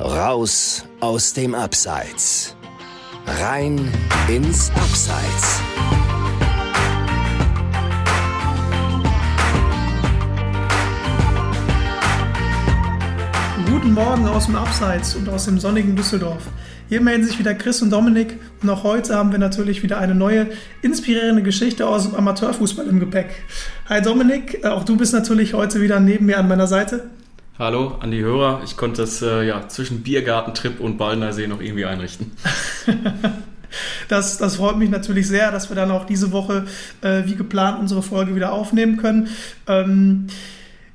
Raus aus dem Abseits. Rein ins Abseits. Guten Morgen aus dem Abseits und aus dem sonnigen Düsseldorf. Hier melden sich wieder Chris und Dominik und auch heute haben wir natürlich wieder eine neue inspirierende Geschichte aus dem Amateurfußball im Gepäck. Hi Dominik, äh, auch du bist natürlich heute wieder neben mir an meiner Seite. Hallo an die Hörer. Ich konnte es äh, ja, zwischen Biergartentrip und Ballner See noch irgendwie einrichten. Das, das freut mich natürlich sehr, dass wir dann auch diese Woche äh, wie geplant unsere Folge wieder aufnehmen können. Ähm,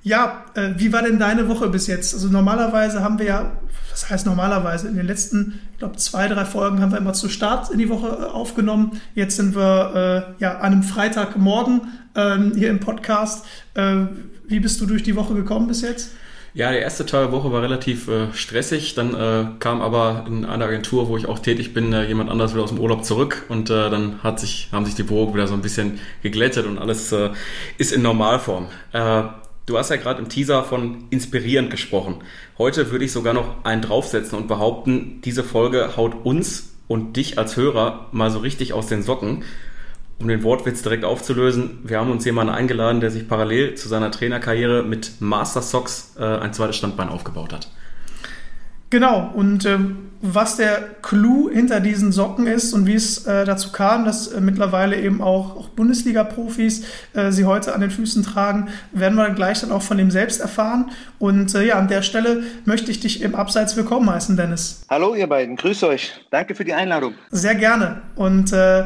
ja, äh, wie war denn deine Woche bis jetzt? Also normalerweise haben wir ja, was heißt normalerweise, in den letzten, ich glaube, zwei, drei Folgen haben wir immer zu Start in die Woche äh, aufgenommen. Jetzt sind wir äh, ja an einem Freitagmorgen ähm, hier im Podcast. Äh, wie bist du durch die Woche gekommen bis jetzt? Ja, der erste Teil Woche war relativ äh, stressig. Dann äh, kam aber in einer Agentur, wo ich auch tätig bin, äh, jemand anders wieder aus dem Urlaub zurück und äh, dann hat sich, haben sich die Wogen wieder so ein bisschen geglättet und alles äh, ist in Normalform. Äh, du hast ja gerade im Teaser von inspirierend gesprochen. Heute würde ich sogar noch einen draufsetzen und behaupten, diese Folge haut uns und dich als Hörer mal so richtig aus den Socken um den Wortwitz direkt aufzulösen, wir haben uns jemanden eingeladen, der sich parallel zu seiner Trainerkarriere mit Master Socks äh, ein zweites Standbein aufgebaut hat. Genau, und ähm, was der Clou hinter diesen Socken ist und wie es äh, dazu kam, dass äh, mittlerweile eben auch, auch Bundesliga-Profis äh, sie heute an den Füßen tragen, werden wir gleich dann auch von ihm selbst erfahren. Und äh, ja, an der Stelle möchte ich dich im Abseits willkommen heißen, Dennis. Hallo ihr beiden, grüß euch. Danke für die Einladung. Sehr gerne. Und äh,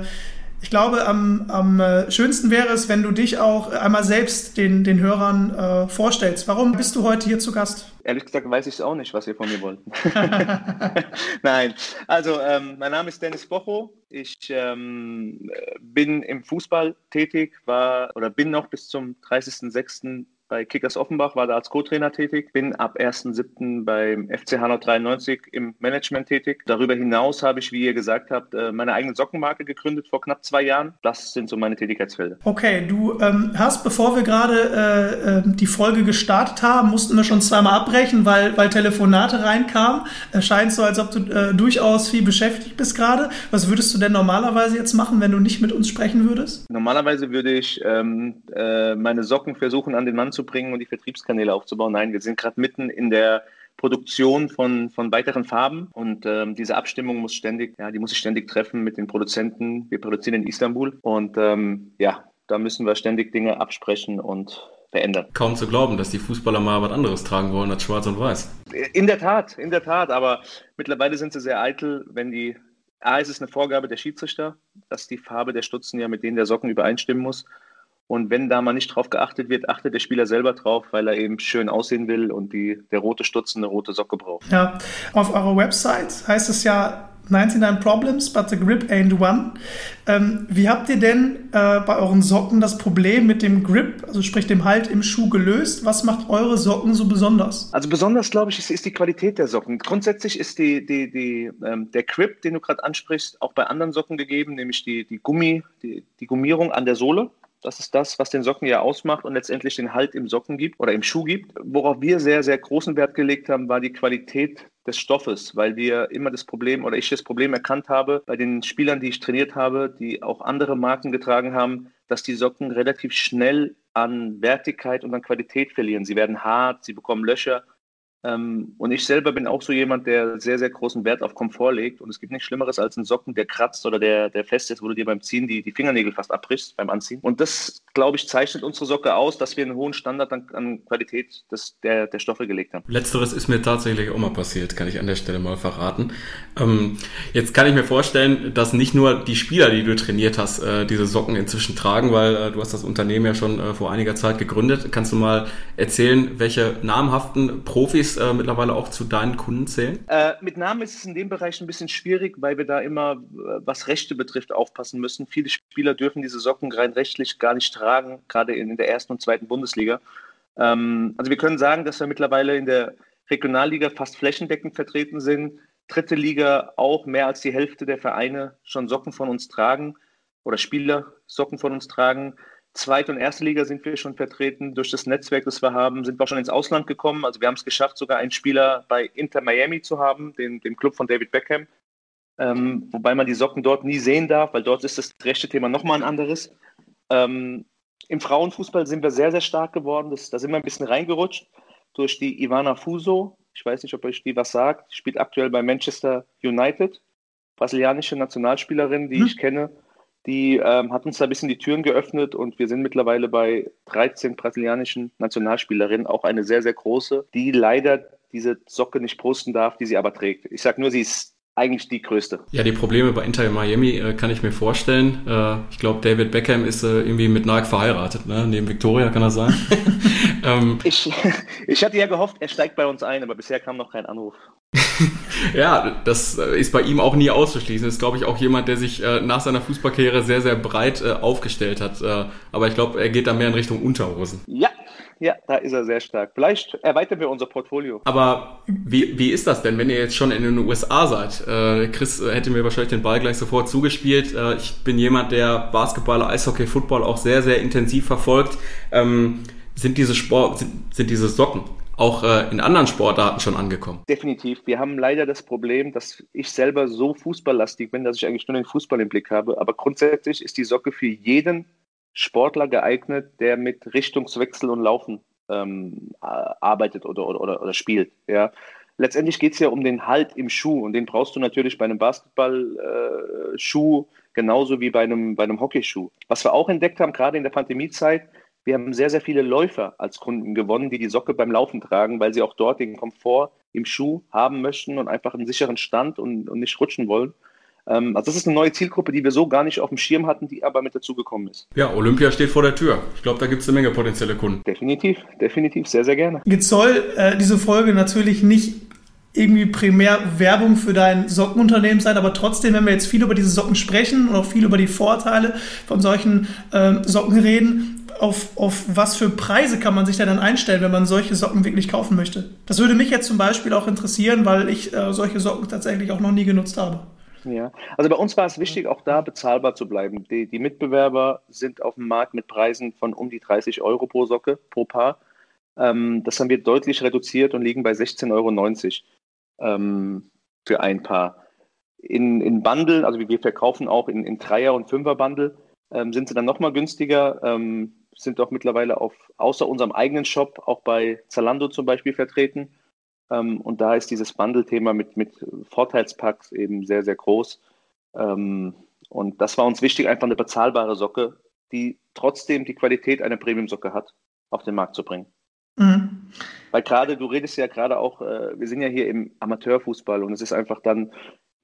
ich glaube, am, am äh, schönsten wäre es, wenn du dich auch einmal selbst den, den Hörern äh, vorstellst. Warum bist du heute hier zu Gast? Ehrlich gesagt weiß ich es auch nicht, was ihr von mir wollt. Nein, also ähm, mein Name ist Dennis Bocho. Ich ähm, bin im Fußball tätig, war oder bin noch bis zum 30.06 bei Kickers Offenbach, war da als Co-Trainer tätig, bin ab 1.7. beim FC Hanau 93 im Management tätig. Darüber hinaus habe ich, wie ihr gesagt habt, äh, meine eigene Sockenmarke gegründet vor knapp zwei Jahren. Das sind so meine Tätigkeitsfelder. Okay, du ähm, hast, bevor wir gerade äh, äh, die Folge gestartet haben, mussten wir schon zweimal abbrechen, weil, weil Telefonate reinkamen. Es scheint so, als ob du äh, durchaus viel beschäftigt bist gerade. Was würdest du denn normalerweise jetzt machen, wenn du nicht mit uns sprechen würdest? Normalerweise würde ich ähm, äh, meine Socken versuchen, an den Mann zu zu bringen und die Vertriebskanäle aufzubauen. Nein, wir sind gerade mitten in der Produktion von, von weiteren Farben und ähm, diese Abstimmung muss ständig, ja, die muss ich ständig treffen mit den Produzenten. Wir produzieren in Istanbul und ähm, ja, da müssen wir ständig Dinge absprechen und verändern. Kaum zu glauben, dass die Fußballer mal was anderes tragen wollen als Schwarz und Weiß. In der Tat, in der Tat, aber mittlerweile sind sie sehr eitel, wenn die A, ist es eine Vorgabe der Schiedsrichter, dass die Farbe der Stutzen ja mit denen der Socken übereinstimmen muss. Und wenn da mal nicht drauf geachtet wird, achtet der Spieler selber drauf, weil er eben schön aussehen will und die, der rote Stutzen eine rote Socke braucht. Ja, auf eurer Website heißt es ja 99 Problems, but the grip ain't one. Ähm, wie habt ihr denn äh, bei euren Socken das Problem mit dem Grip, also sprich dem Halt im Schuh gelöst? Was macht eure Socken so besonders? Also besonders, glaube ich, ist, ist, die Qualität der Socken. Grundsätzlich ist die, die, die, ähm, der Grip, den du gerade ansprichst, auch bei anderen Socken gegeben, nämlich die, die Gummi, die, die Gummierung an der Sohle. Das ist das, was den Socken ja ausmacht und letztendlich den Halt im Socken gibt oder im Schuh gibt. Worauf wir sehr, sehr großen Wert gelegt haben, war die Qualität des Stoffes, weil wir immer das Problem oder ich das Problem erkannt habe bei den Spielern, die ich trainiert habe, die auch andere Marken getragen haben, dass die Socken relativ schnell an Wertigkeit und an Qualität verlieren. Sie werden hart, sie bekommen Löcher ähm, und ich selber bin auch so jemand, der sehr, sehr großen Wert auf Komfort legt. Und es gibt nichts Schlimmeres als einen Socken, der kratzt oder der, der fest ist, wo du dir beim Ziehen die, die Fingernägel fast abbrichst beim Anziehen. Und das, glaube ich, zeichnet unsere Socke aus, dass wir einen hohen Standard an, an Qualität des, der, der Stoffe gelegt haben. Letzteres ist mir tatsächlich auch mal passiert, kann ich an der Stelle mal verraten. Ähm, jetzt kann ich mir vorstellen, dass nicht nur die Spieler, die du trainiert hast, äh, diese Socken inzwischen tragen, weil äh, du hast das Unternehmen ja schon äh, vor einiger Zeit gegründet. Kannst du mal erzählen, welche namhaften Profis Profis äh, mittlerweile auch zu deinen Kunden zählen? Äh, mit Namen ist es in dem Bereich ein bisschen schwierig, weil wir da immer, äh, was Rechte betrifft, aufpassen müssen. Viele Spieler dürfen diese Socken rein rechtlich gar nicht tragen, gerade in, in der ersten und zweiten Bundesliga. Ähm, also wir können sagen, dass wir mittlerweile in der Regionalliga fast flächendeckend vertreten sind. Dritte Liga auch mehr als die Hälfte der Vereine schon Socken von uns tragen oder Spieler Socken von uns tragen. Zweite und erste Liga sind wir schon vertreten. Durch das Netzwerk, das wir haben, sind wir auch schon ins Ausland gekommen. Also wir haben es geschafft, sogar einen Spieler bei Inter Miami zu haben, den, dem Club von David Beckham. Ähm, wobei man die Socken dort nie sehen darf, weil dort ist das rechte Thema nochmal ein anderes. Ähm, Im Frauenfußball sind wir sehr, sehr stark geworden. Das, da sind wir ein bisschen reingerutscht durch die Ivana Fuso. Ich weiß nicht, ob euch die was sagt. Spielt aktuell bei Manchester United. Brasilianische Nationalspielerin, die hm. ich kenne. Die ähm, hat uns da ein bisschen die Türen geöffnet und wir sind mittlerweile bei 13 brasilianischen Nationalspielerinnen, auch eine sehr, sehr große, die leider diese Socke nicht posten darf, die sie aber trägt. Ich sage nur, sie ist eigentlich die größte. Ja, die Probleme bei Inter Miami äh, kann ich mir vorstellen. Äh, ich glaube, David Beckham ist äh, irgendwie mit Nike verheiratet, ne? neben Victoria kann das sein. ähm, ich, ich hatte ja gehofft, er steigt bei uns ein, aber bisher kam noch kein Anruf. ja, das äh, ist bei ihm auch nie auszuschließen. Das ist, glaube ich, auch jemand, der sich äh, nach seiner Fußballkarriere sehr, sehr breit äh, aufgestellt hat. Äh, aber ich glaube, er geht da mehr in Richtung Unterhosen. Ja, ja, da ist er sehr stark. Vielleicht erweitern wir unser Portfolio. Aber wie, wie ist das denn, wenn ihr jetzt schon in den USA seid? Äh, Chris hätte mir wahrscheinlich den Ball gleich sofort zugespielt. Äh, ich bin jemand, der Basketball, Eishockey, Football auch sehr, sehr intensiv verfolgt. Ähm, sind diese Sport, sind, sind diese Socken auch äh, in anderen Sportarten schon angekommen? Definitiv. Wir haben leider das Problem, dass ich selber so fußballlastig bin, dass ich eigentlich nur den Fußball im Blick habe. Aber grundsätzlich ist die Socke für jeden Sportler geeignet, der mit Richtungswechsel und Laufen ähm, arbeitet oder, oder, oder spielt. Ja. Letztendlich geht es ja um den Halt im Schuh und den brauchst du natürlich bei einem Basketballschuh äh, genauso wie bei einem, bei einem Hockeyschuh. Was wir auch entdeckt haben, gerade in der Pandemiezeit, wir haben sehr, sehr viele Läufer als Kunden gewonnen, die die Socke beim Laufen tragen, weil sie auch dort den Komfort im Schuh haben möchten und einfach einen sicheren Stand und, und nicht rutschen wollen. Ähm, also das ist eine neue Zielgruppe, die wir so gar nicht auf dem Schirm hatten, die aber mit dazugekommen ist. Ja, Olympia steht vor der Tür. Ich glaube, da gibt es eine Menge potenzielle Kunden. Definitiv, definitiv, sehr, sehr gerne. Jetzt soll äh, diese Folge natürlich nicht irgendwie primär Werbung für dein Sockenunternehmen sein, aber trotzdem, wenn wir jetzt viel über diese Socken sprechen und auch viel über die Vorteile von solchen äh, Socken reden, auf, auf was für Preise kann man sich denn dann einstellen, wenn man solche Socken wirklich kaufen möchte? Das würde mich jetzt zum Beispiel auch interessieren, weil ich äh, solche Socken tatsächlich auch noch nie genutzt habe. Ja, also bei uns war es wichtig, auch da bezahlbar zu bleiben. Die, die Mitbewerber sind auf dem Markt mit Preisen von um die 30 Euro pro Socke, pro Paar. Ähm, das haben wir deutlich reduziert und liegen bei 16,90 Euro ähm, für ein Paar. In, in Bundle, also wir verkaufen auch in, in Dreier- und Fünfer-Bundle, ähm, sind sie dann nochmal günstiger, ähm, sind auch mittlerweile auf, außer unserem eigenen Shop, auch bei Zalando zum Beispiel vertreten. Ähm, und da ist dieses Bundle-Thema mit, mit Vorteilspacks eben sehr, sehr groß. Ähm, und das war uns wichtig, einfach eine bezahlbare Socke, die trotzdem die Qualität einer Premium-Socke hat, auf den Markt zu bringen. Mhm. Weil gerade, du redest ja gerade auch, äh, wir sind ja hier im Amateurfußball und es ist einfach dann,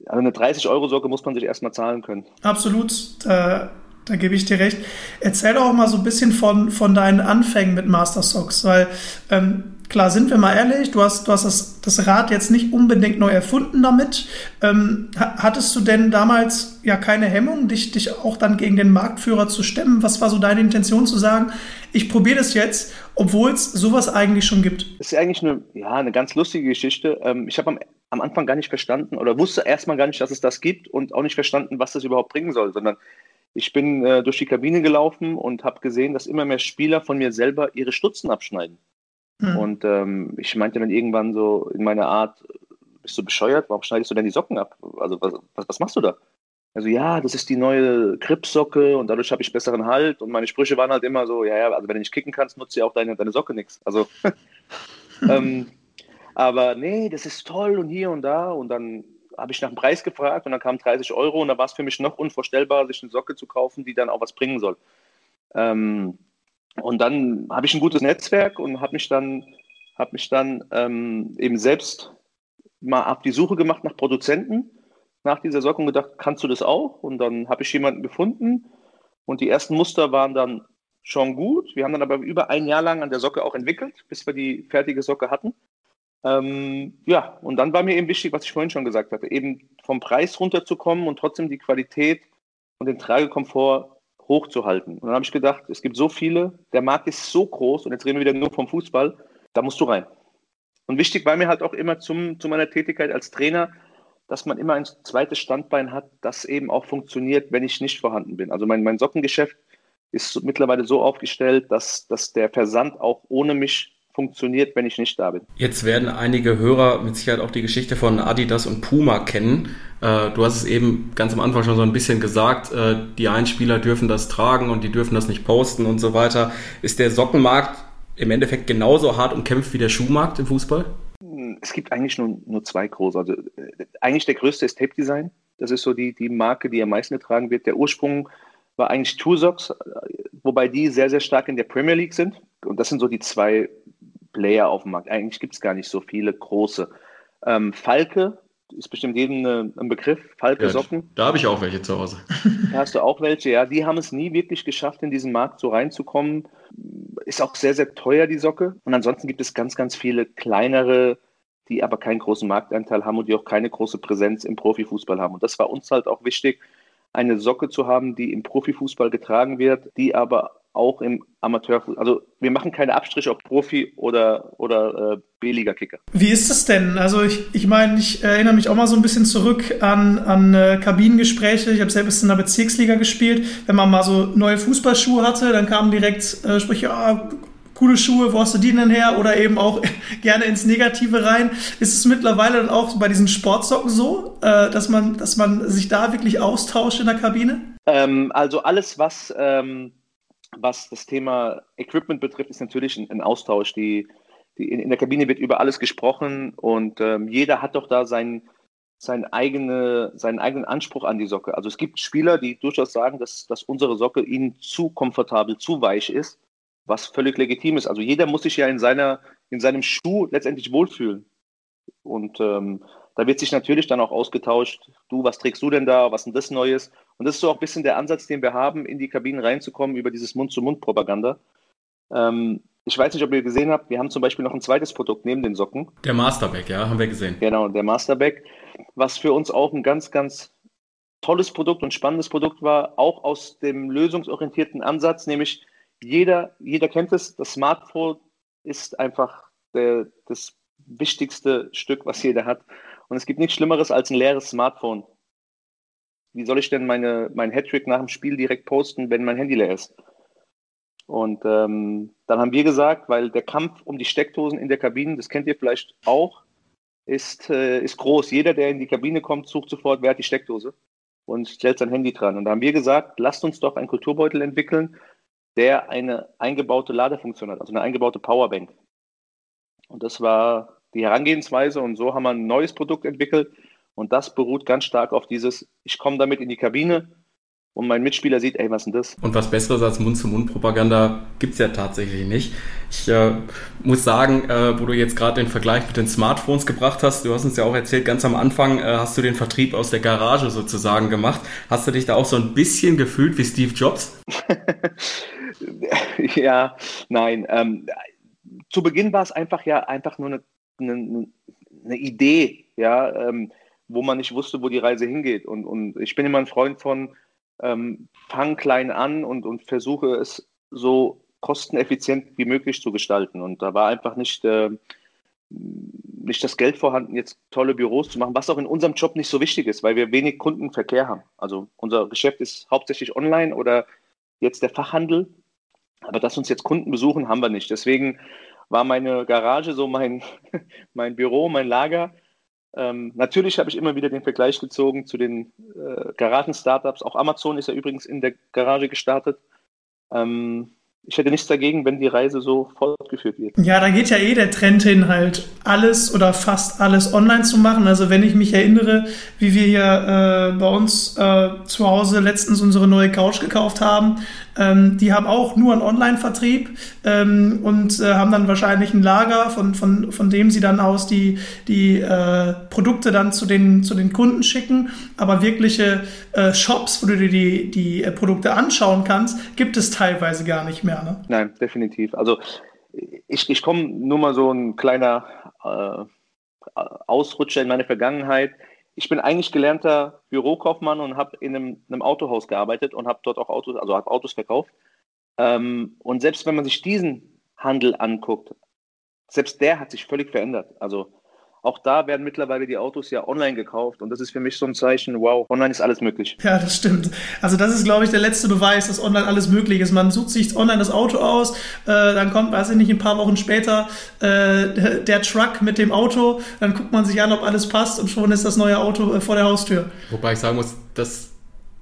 also eine 30-Euro-Socke muss man sich erstmal zahlen können. Absolut. Äh, da gebe ich dir recht. Erzähl doch mal so ein bisschen von, von deinen Anfängen mit Master Socks, weil ähm, klar, sind wir mal ehrlich, du hast, du hast das, das Rad jetzt nicht unbedingt neu erfunden damit. Ähm, hattest du denn damals ja keine Hemmung, dich, dich auch dann gegen den Marktführer zu stemmen? Was war so deine Intention zu sagen, ich probiere das jetzt, obwohl es sowas eigentlich schon gibt? Das ist eigentlich eine, ja, eine ganz lustige Geschichte. Ähm, ich habe am, am Anfang gar nicht verstanden oder wusste erstmal gar nicht, dass es das gibt und auch nicht verstanden, was das überhaupt bringen soll, sondern ich bin äh, durch die Kabine gelaufen und habe gesehen, dass immer mehr Spieler von mir selber ihre Stutzen abschneiden. Mhm. Und ähm, ich meinte dann irgendwann so in meiner Art, bist du bescheuert? Warum schneidest du denn die Socken ab? Also was, was, was machst du da? Also ja, das ist die neue Gripsocke und dadurch habe ich besseren Halt. Und meine Sprüche waren halt immer so, ja, ja, also wenn du nicht kicken kannst, nutzt ja auch deine, deine Socke nichts. Also, ähm, aber nee, das ist toll und hier und da. Und dann habe ich nach dem Preis gefragt und dann kamen 30 Euro und da war es für mich noch unvorstellbar, sich eine Socke zu kaufen, die dann auch was bringen soll. Ähm, und dann habe ich ein gutes Netzwerk und habe mich dann, hab mich dann ähm, eben selbst mal auf die Suche gemacht nach Produzenten nach dieser Socke und gedacht, kannst du das auch? Und dann habe ich jemanden gefunden und die ersten Muster waren dann schon gut. Wir haben dann aber über ein Jahr lang an der Socke auch entwickelt, bis wir die fertige Socke hatten. Ähm, ja, und dann war mir eben wichtig, was ich vorhin schon gesagt hatte, eben vom Preis runterzukommen und trotzdem die Qualität und den Tragekomfort hochzuhalten. Und dann habe ich gedacht, es gibt so viele, der Markt ist so groß und jetzt reden wir wieder nur vom Fußball, da musst du rein. Und wichtig war mir halt auch immer zum, zu meiner Tätigkeit als Trainer, dass man immer ein zweites Standbein hat, das eben auch funktioniert, wenn ich nicht vorhanden bin. Also mein, mein Sockengeschäft ist mittlerweile so aufgestellt, dass, dass der Versand auch ohne mich funktioniert, wenn ich nicht da bin. Jetzt werden einige Hörer mit Sicherheit auch die Geschichte von Adidas und Puma kennen. Äh, du hast es eben ganz am Anfang schon so ein bisschen gesagt, äh, die Einspieler dürfen das tragen und die dürfen das nicht posten und so weiter. Ist der Sockenmarkt im Endeffekt genauso hart umkämpft wie der Schuhmarkt im Fußball? Es gibt eigentlich nur, nur zwei große. Also äh, eigentlich der größte ist Tape Design. Das ist so die, die Marke, die am meisten getragen wird. Der Ursprung war eigentlich Two Socks, wobei die sehr, sehr stark in der Premier League sind. Und das sind so die zwei Player auf dem Markt. Eigentlich gibt es gar nicht so viele große. Ähm, Falke ist bestimmt jedem äh, ein Begriff. Falke ja, Socken. Da habe ich auch welche zu Hause. Da hast du auch welche, ja. Die haben es nie wirklich geschafft, in diesen Markt so reinzukommen. Ist auch sehr, sehr teuer, die Socke. Und ansonsten gibt es ganz, ganz viele kleinere, die aber keinen großen Marktanteil haben und die auch keine große Präsenz im Profifußball haben. Und das war uns halt auch wichtig, eine Socke zu haben, die im Profifußball getragen wird, die aber auch im Amateurfußball. Also wir machen keine Abstriche auf Profi oder, oder äh, B-Liga-Kicker. Wie ist es denn? Also ich, ich meine, ich erinnere mich auch mal so ein bisschen zurück an, an äh, Kabinengespräche. Ich habe selbst in der Bezirksliga gespielt. Wenn man mal so neue Fußballschuhe hatte, dann kamen direkt äh, Sprüche, ah, coole Schuhe, wo hast du die denn her? Oder eben auch gerne ins Negative rein. Ist es mittlerweile dann auch bei diesen Sportsocken so, äh, dass, man, dass man sich da wirklich austauscht in der Kabine? Ähm, also alles, was... Ähm was das Thema Equipment betrifft, ist natürlich ein, ein Austausch. Die, die in, in, der Kabine wird über alles gesprochen und ähm, jeder hat doch da seinen, seinen, eigene, seinen eigenen Anspruch an die Socke. Also es gibt Spieler, die durchaus sagen, dass, dass unsere Socke ihnen zu komfortabel, zu weich ist, was völlig legitim ist. Also jeder muss sich ja in, seiner, in seinem Schuh letztendlich wohlfühlen. Und ähm, da wird sich natürlich dann auch ausgetauscht, du, was trägst du denn da, was ist denn das Neues? Und das ist so auch ein bisschen der Ansatz, den wir haben, in die Kabinen reinzukommen über dieses Mund-zu-Mund-Propaganda. Ähm, ich weiß nicht, ob ihr gesehen habt, wir haben zum Beispiel noch ein zweites Produkt neben den Socken. Der Masterback, ja, haben wir gesehen. Genau, der Masterback, was für uns auch ein ganz, ganz tolles Produkt und spannendes Produkt war, auch aus dem lösungsorientierten Ansatz, nämlich jeder, jeder kennt es, das Smartphone ist einfach der, das wichtigste Stück, was jeder hat. Und es gibt nichts Schlimmeres als ein leeres Smartphone. Wie soll ich denn meine, mein Hattrick nach dem Spiel direkt posten, wenn mein Handy leer ist? Und ähm, dann haben wir gesagt, weil der Kampf um die Steckdosen in der Kabine, das kennt ihr vielleicht auch, ist, äh, ist groß. Jeder, der in die Kabine kommt, sucht sofort, wer hat die Steckdose und stellt sein Handy dran. Und da haben wir gesagt, lasst uns doch einen Kulturbeutel entwickeln, der eine eingebaute Ladefunktion hat, also eine eingebaute Powerbank. Und das war die Herangehensweise und so haben wir ein neues Produkt entwickelt und das beruht ganz stark auf dieses, ich komme damit in die Kabine und mein Mitspieler sieht, ey, was ist denn das? Und was Besseres als Mund-zu-Mund-Propaganda gibt es ja tatsächlich nicht. Ich äh, muss sagen, äh, wo du jetzt gerade den Vergleich mit den Smartphones gebracht hast, du hast uns ja auch erzählt, ganz am Anfang äh, hast du den Vertrieb aus der Garage sozusagen gemacht. Hast du dich da auch so ein bisschen gefühlt wie Steve Jobs? ja, nein. Ähm, zu Beginn war es einfach ja einfach nur eine eine, eine Idee, ja, ähm, wo man nicht wusste, wo die Reise hingeht. Und, und ich bin immer ein Freund von, ähm, fang klein an und, und versuche es so kosteneffizient wie möglich zu gestalten. Und da war einfach nicht, äh, nicht das Geld vorhanden, jetzt tolle Büros zu machen, was auch in unserem Job nicht so wichtig ist, weil wir wenig Kundenverkehr haben. Also unser Geschäft ist hauptsächlich online oder jetzt der Fachhandel. Aber dass uns jetzt Kunden besuchen, haben wir nicht. Deswegen war meine Garage so mein, mein Büro, mein Lager. Ähm, natürlich habe ich immer wieder den Vergleich gezogen zu den äh, Garagen-Startups. Auch Amazon ist ja übrigens in der Garage gestartet. Ähm, ich hätte nichts dagegen, wenn die Reise so fortgeführt wird. Ja, da geht ja eh der Trend hin, halt alles oder fast alles online zu machen. Also wenn ich mich erinnere, wie wir hier äh, bei uns äh, zu Hause letztens unsere neue Couch gekauft haben, ähm, die haben auch nur einen Online-Vertrieb ähm, und äh, haben dann wahrscheinlich ein Lager, von, von, von dem sie dann aus die, die äh, Produkte dann zu den, zu den Kunden schicken. Aber wirkliche äh, Shops, wo du dir die, die äh, Produkte anschauen kannst, gibt es teilweise gar nicht mehr. Ne? Nein, definitiv. Also ich, ich komme nur mal so ein kleiner äh, Ausrutscher in meine Vergangenheit ich bin eigentlich gelernter Bürokaufmann und habe in einem, einem, Autohaus gearbeitet und habe dort auch Autos, also habe Autos verkauft. Ähm, und selbst wenn man sich diesen Handel anguckt, selbst der hat sich völlig verändert. Also auch da werden mittlerweile die Autos ja online gekauft und das ist für mich so ein Zeichen, wow, online ist alles möglich. Ja, das stimmt. Also das ist, glaube ich, der letzte Beweis, dass online alles möglich ist. Man sucht sich online das Auto aus, äh, dann kommt, weiß ich nicht, ein paar Wochen später äh, der Truck mit dem Auto, dann guckt man sich an, ob alles passt und schon ist das neue Auto äh, vor der Haustür. Wobei ich sagen muss, dass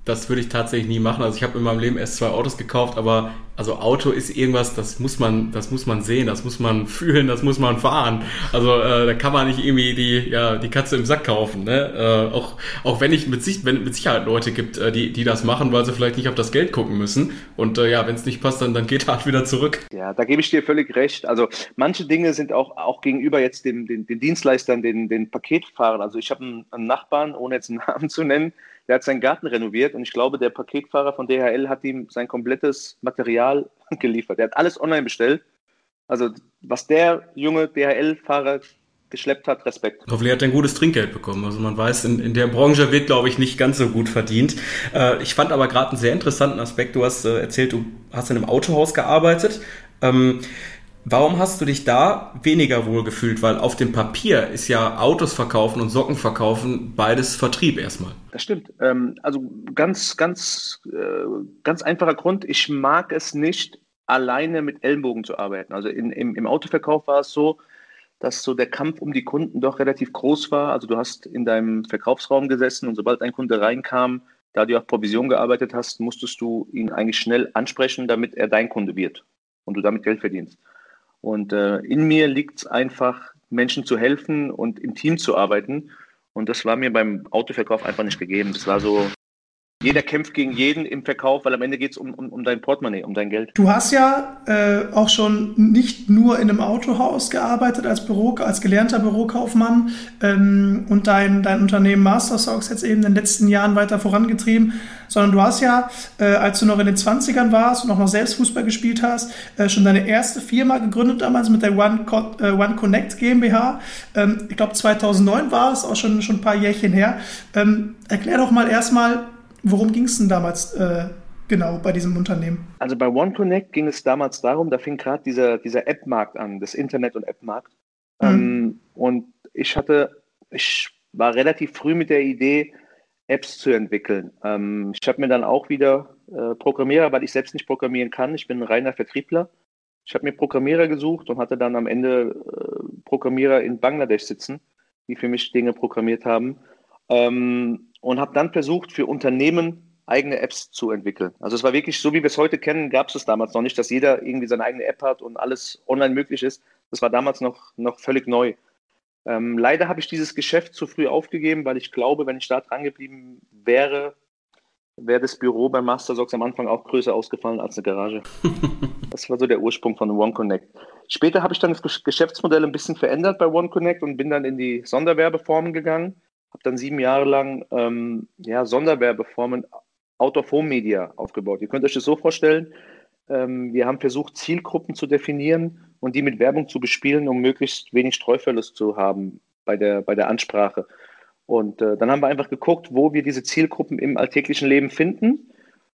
das würde ich tatsächlich nie machen. Also ich habe in meinem Leben erst zwei Autos gekauft, aber also Auto ist irgendwas, das muss man, das muss man sehen, das muss man fühlen, das muss man fahren. Also äh, da kann man nicht irgendwie die, ja, die Katze im Sack kaufen. Ne? Äh, auch, auch wenn ich mit, sich, wenn mit Sicherheit Leute gibt, äh, die, die das machen, weil sie vielleicht nicht auf das Geld gucken müssen. Und äh, ja, wenn es nicht passt, dann, dann geht halt wieder zurück. Ja, da gebe ich dir völlig recht. Also manche Dinge sind auch, auch gegenüber jetzt den, den, den Dienstleistern, den, den Paketfahrern. Also ich habe einen, einen Nachbarn, ohne jetzt einen Namen zu nennen, der hat seinen Garten renoviert und ich glaube, der Paketfahrer von DHL hat ihm sein komplettes Material geliefert. Der hat alles online bestellt. Also, was der junge DHL-Fahrer geschleppt hat, Respekt. Hoffentlich hat er ein gutes Trinkgeld bekommen. Also man weiß, in, in der Branche wird, glaube ich, nicht ganz so gut verdient. Äh, ich fand aber gerade einen sehr interessanten Aspekt. Du hast äh, erzählt, du hast in einem Autohaus gearbeitet. Ähm, Warum hast du dich da weniger wohl gefühlt? Weil auf dem Papier ist ja Autos verkaufen und Socken verkaufen beides Vertrieb erstmal. Das stimmt. Ähm, also ganz, ganz, äh, ganz einfacher Grund. Ich mag es nicht, alleine mit Ellenbogen zu arbeiten. Also in, im, im Autoverkauf war es so, dass so der Kampf um die Kunden doch relativ groß war. Also du hast in deinem Verkaufsraum gesessen und sobald ein Kunde reinkam, da du auf Provision gearbeitet hast, musstest du ihn eigentlich schnell ansprechen, damit er dein Kunde wird und du damit Geld verdienst. Und äh, in mir liegt es einfach, Menschen zu helfen und im Team zu arbeiten. Und das war mir beim Autoverkauf einfach nicht gegeben. Das war so, jeder kämpft gegen jeden im Verkauf, weil am Ende geht es um, um, um dein Portemonnaie, um dein Geld. Du hast ja äh, auch schon nicht nur in einem Autohaus gearbeitet als Büro, als gelernter Bürokaufmann ähm, und dein, dein Unternehmen Master Socks jetzt eben in den letzten Jahren weiter vorangetrieben, sondern du hast ja, äh, als du noch in den 20ern warst und auch noch selbst Fußball gespielt hast, äh, schon deine erste Firma gegründet damals mit der One, Co äh, One Connect GmbH. Ähm, ich glaube 2009 war es, auch schon, schon ein paar Jährchen her. Ähm, erklär doch mal erstmal, Worum ging es denn damals äh, genau bei diesem Unternehmen? Also bei OneConnect ging es damals darum, da fing gerade dieser, dieser App-Markt an, das Internet- und App-Markt. Mhm. Ähm, und ich hatte, ich war relativ früh mit der Idee, Apps zu entwickeln. Ähm, ich habe mir dann auch wieder äh, Programmierer, weil ich selbst nicht programmieren kann. Ich bin ein reiner Vertriebler. Ich habe mir Programmierer gesucht und hatte dann am Ende äh, Programmierer in Bangladesch sitzen, die für mich Dinge programmiert haben. Ähm, und habe dann versucht, für Unternehmen eigene Apps zu entwickeln. Also es war wirklich so, wie wir es heute kennen, gab es es damals noch nicht, dass jeder irgendwie seine eigene App hat und alles online möglich ist. Das war damals noch, noch völlig neu. Ähm, leider habe ich dieses Geschäft zu früh aufgegeben, weil ich glaube, wenn ich da dran geblieben wäre, wäre das Büro bei Mastersox am Anfang auch größer ausgefallen als eine Garage. das war so der Ursprung von OneConnect. Später habe ich dann das Geschäftsmodell ein bisschen verändert bei OneConnect und bin dann in die Sonderwerbeformen gegangen habe dann sieben Jahre lang ähm, ja, Sonderwerbeformen Out of Home Media aufgebaut. Ihr könnt euch das so vorstellen, ähm, wir haben versucht, Zielgruppen zu definieren und die mit Werbung zu bespielen, um möglichst wenig Streuverlust zu haben bei der, bei der Ansprache. Und äh, dann haben wir einfach geguckt, wo wir diese Zielgruppen im alltäglichen Leben finden.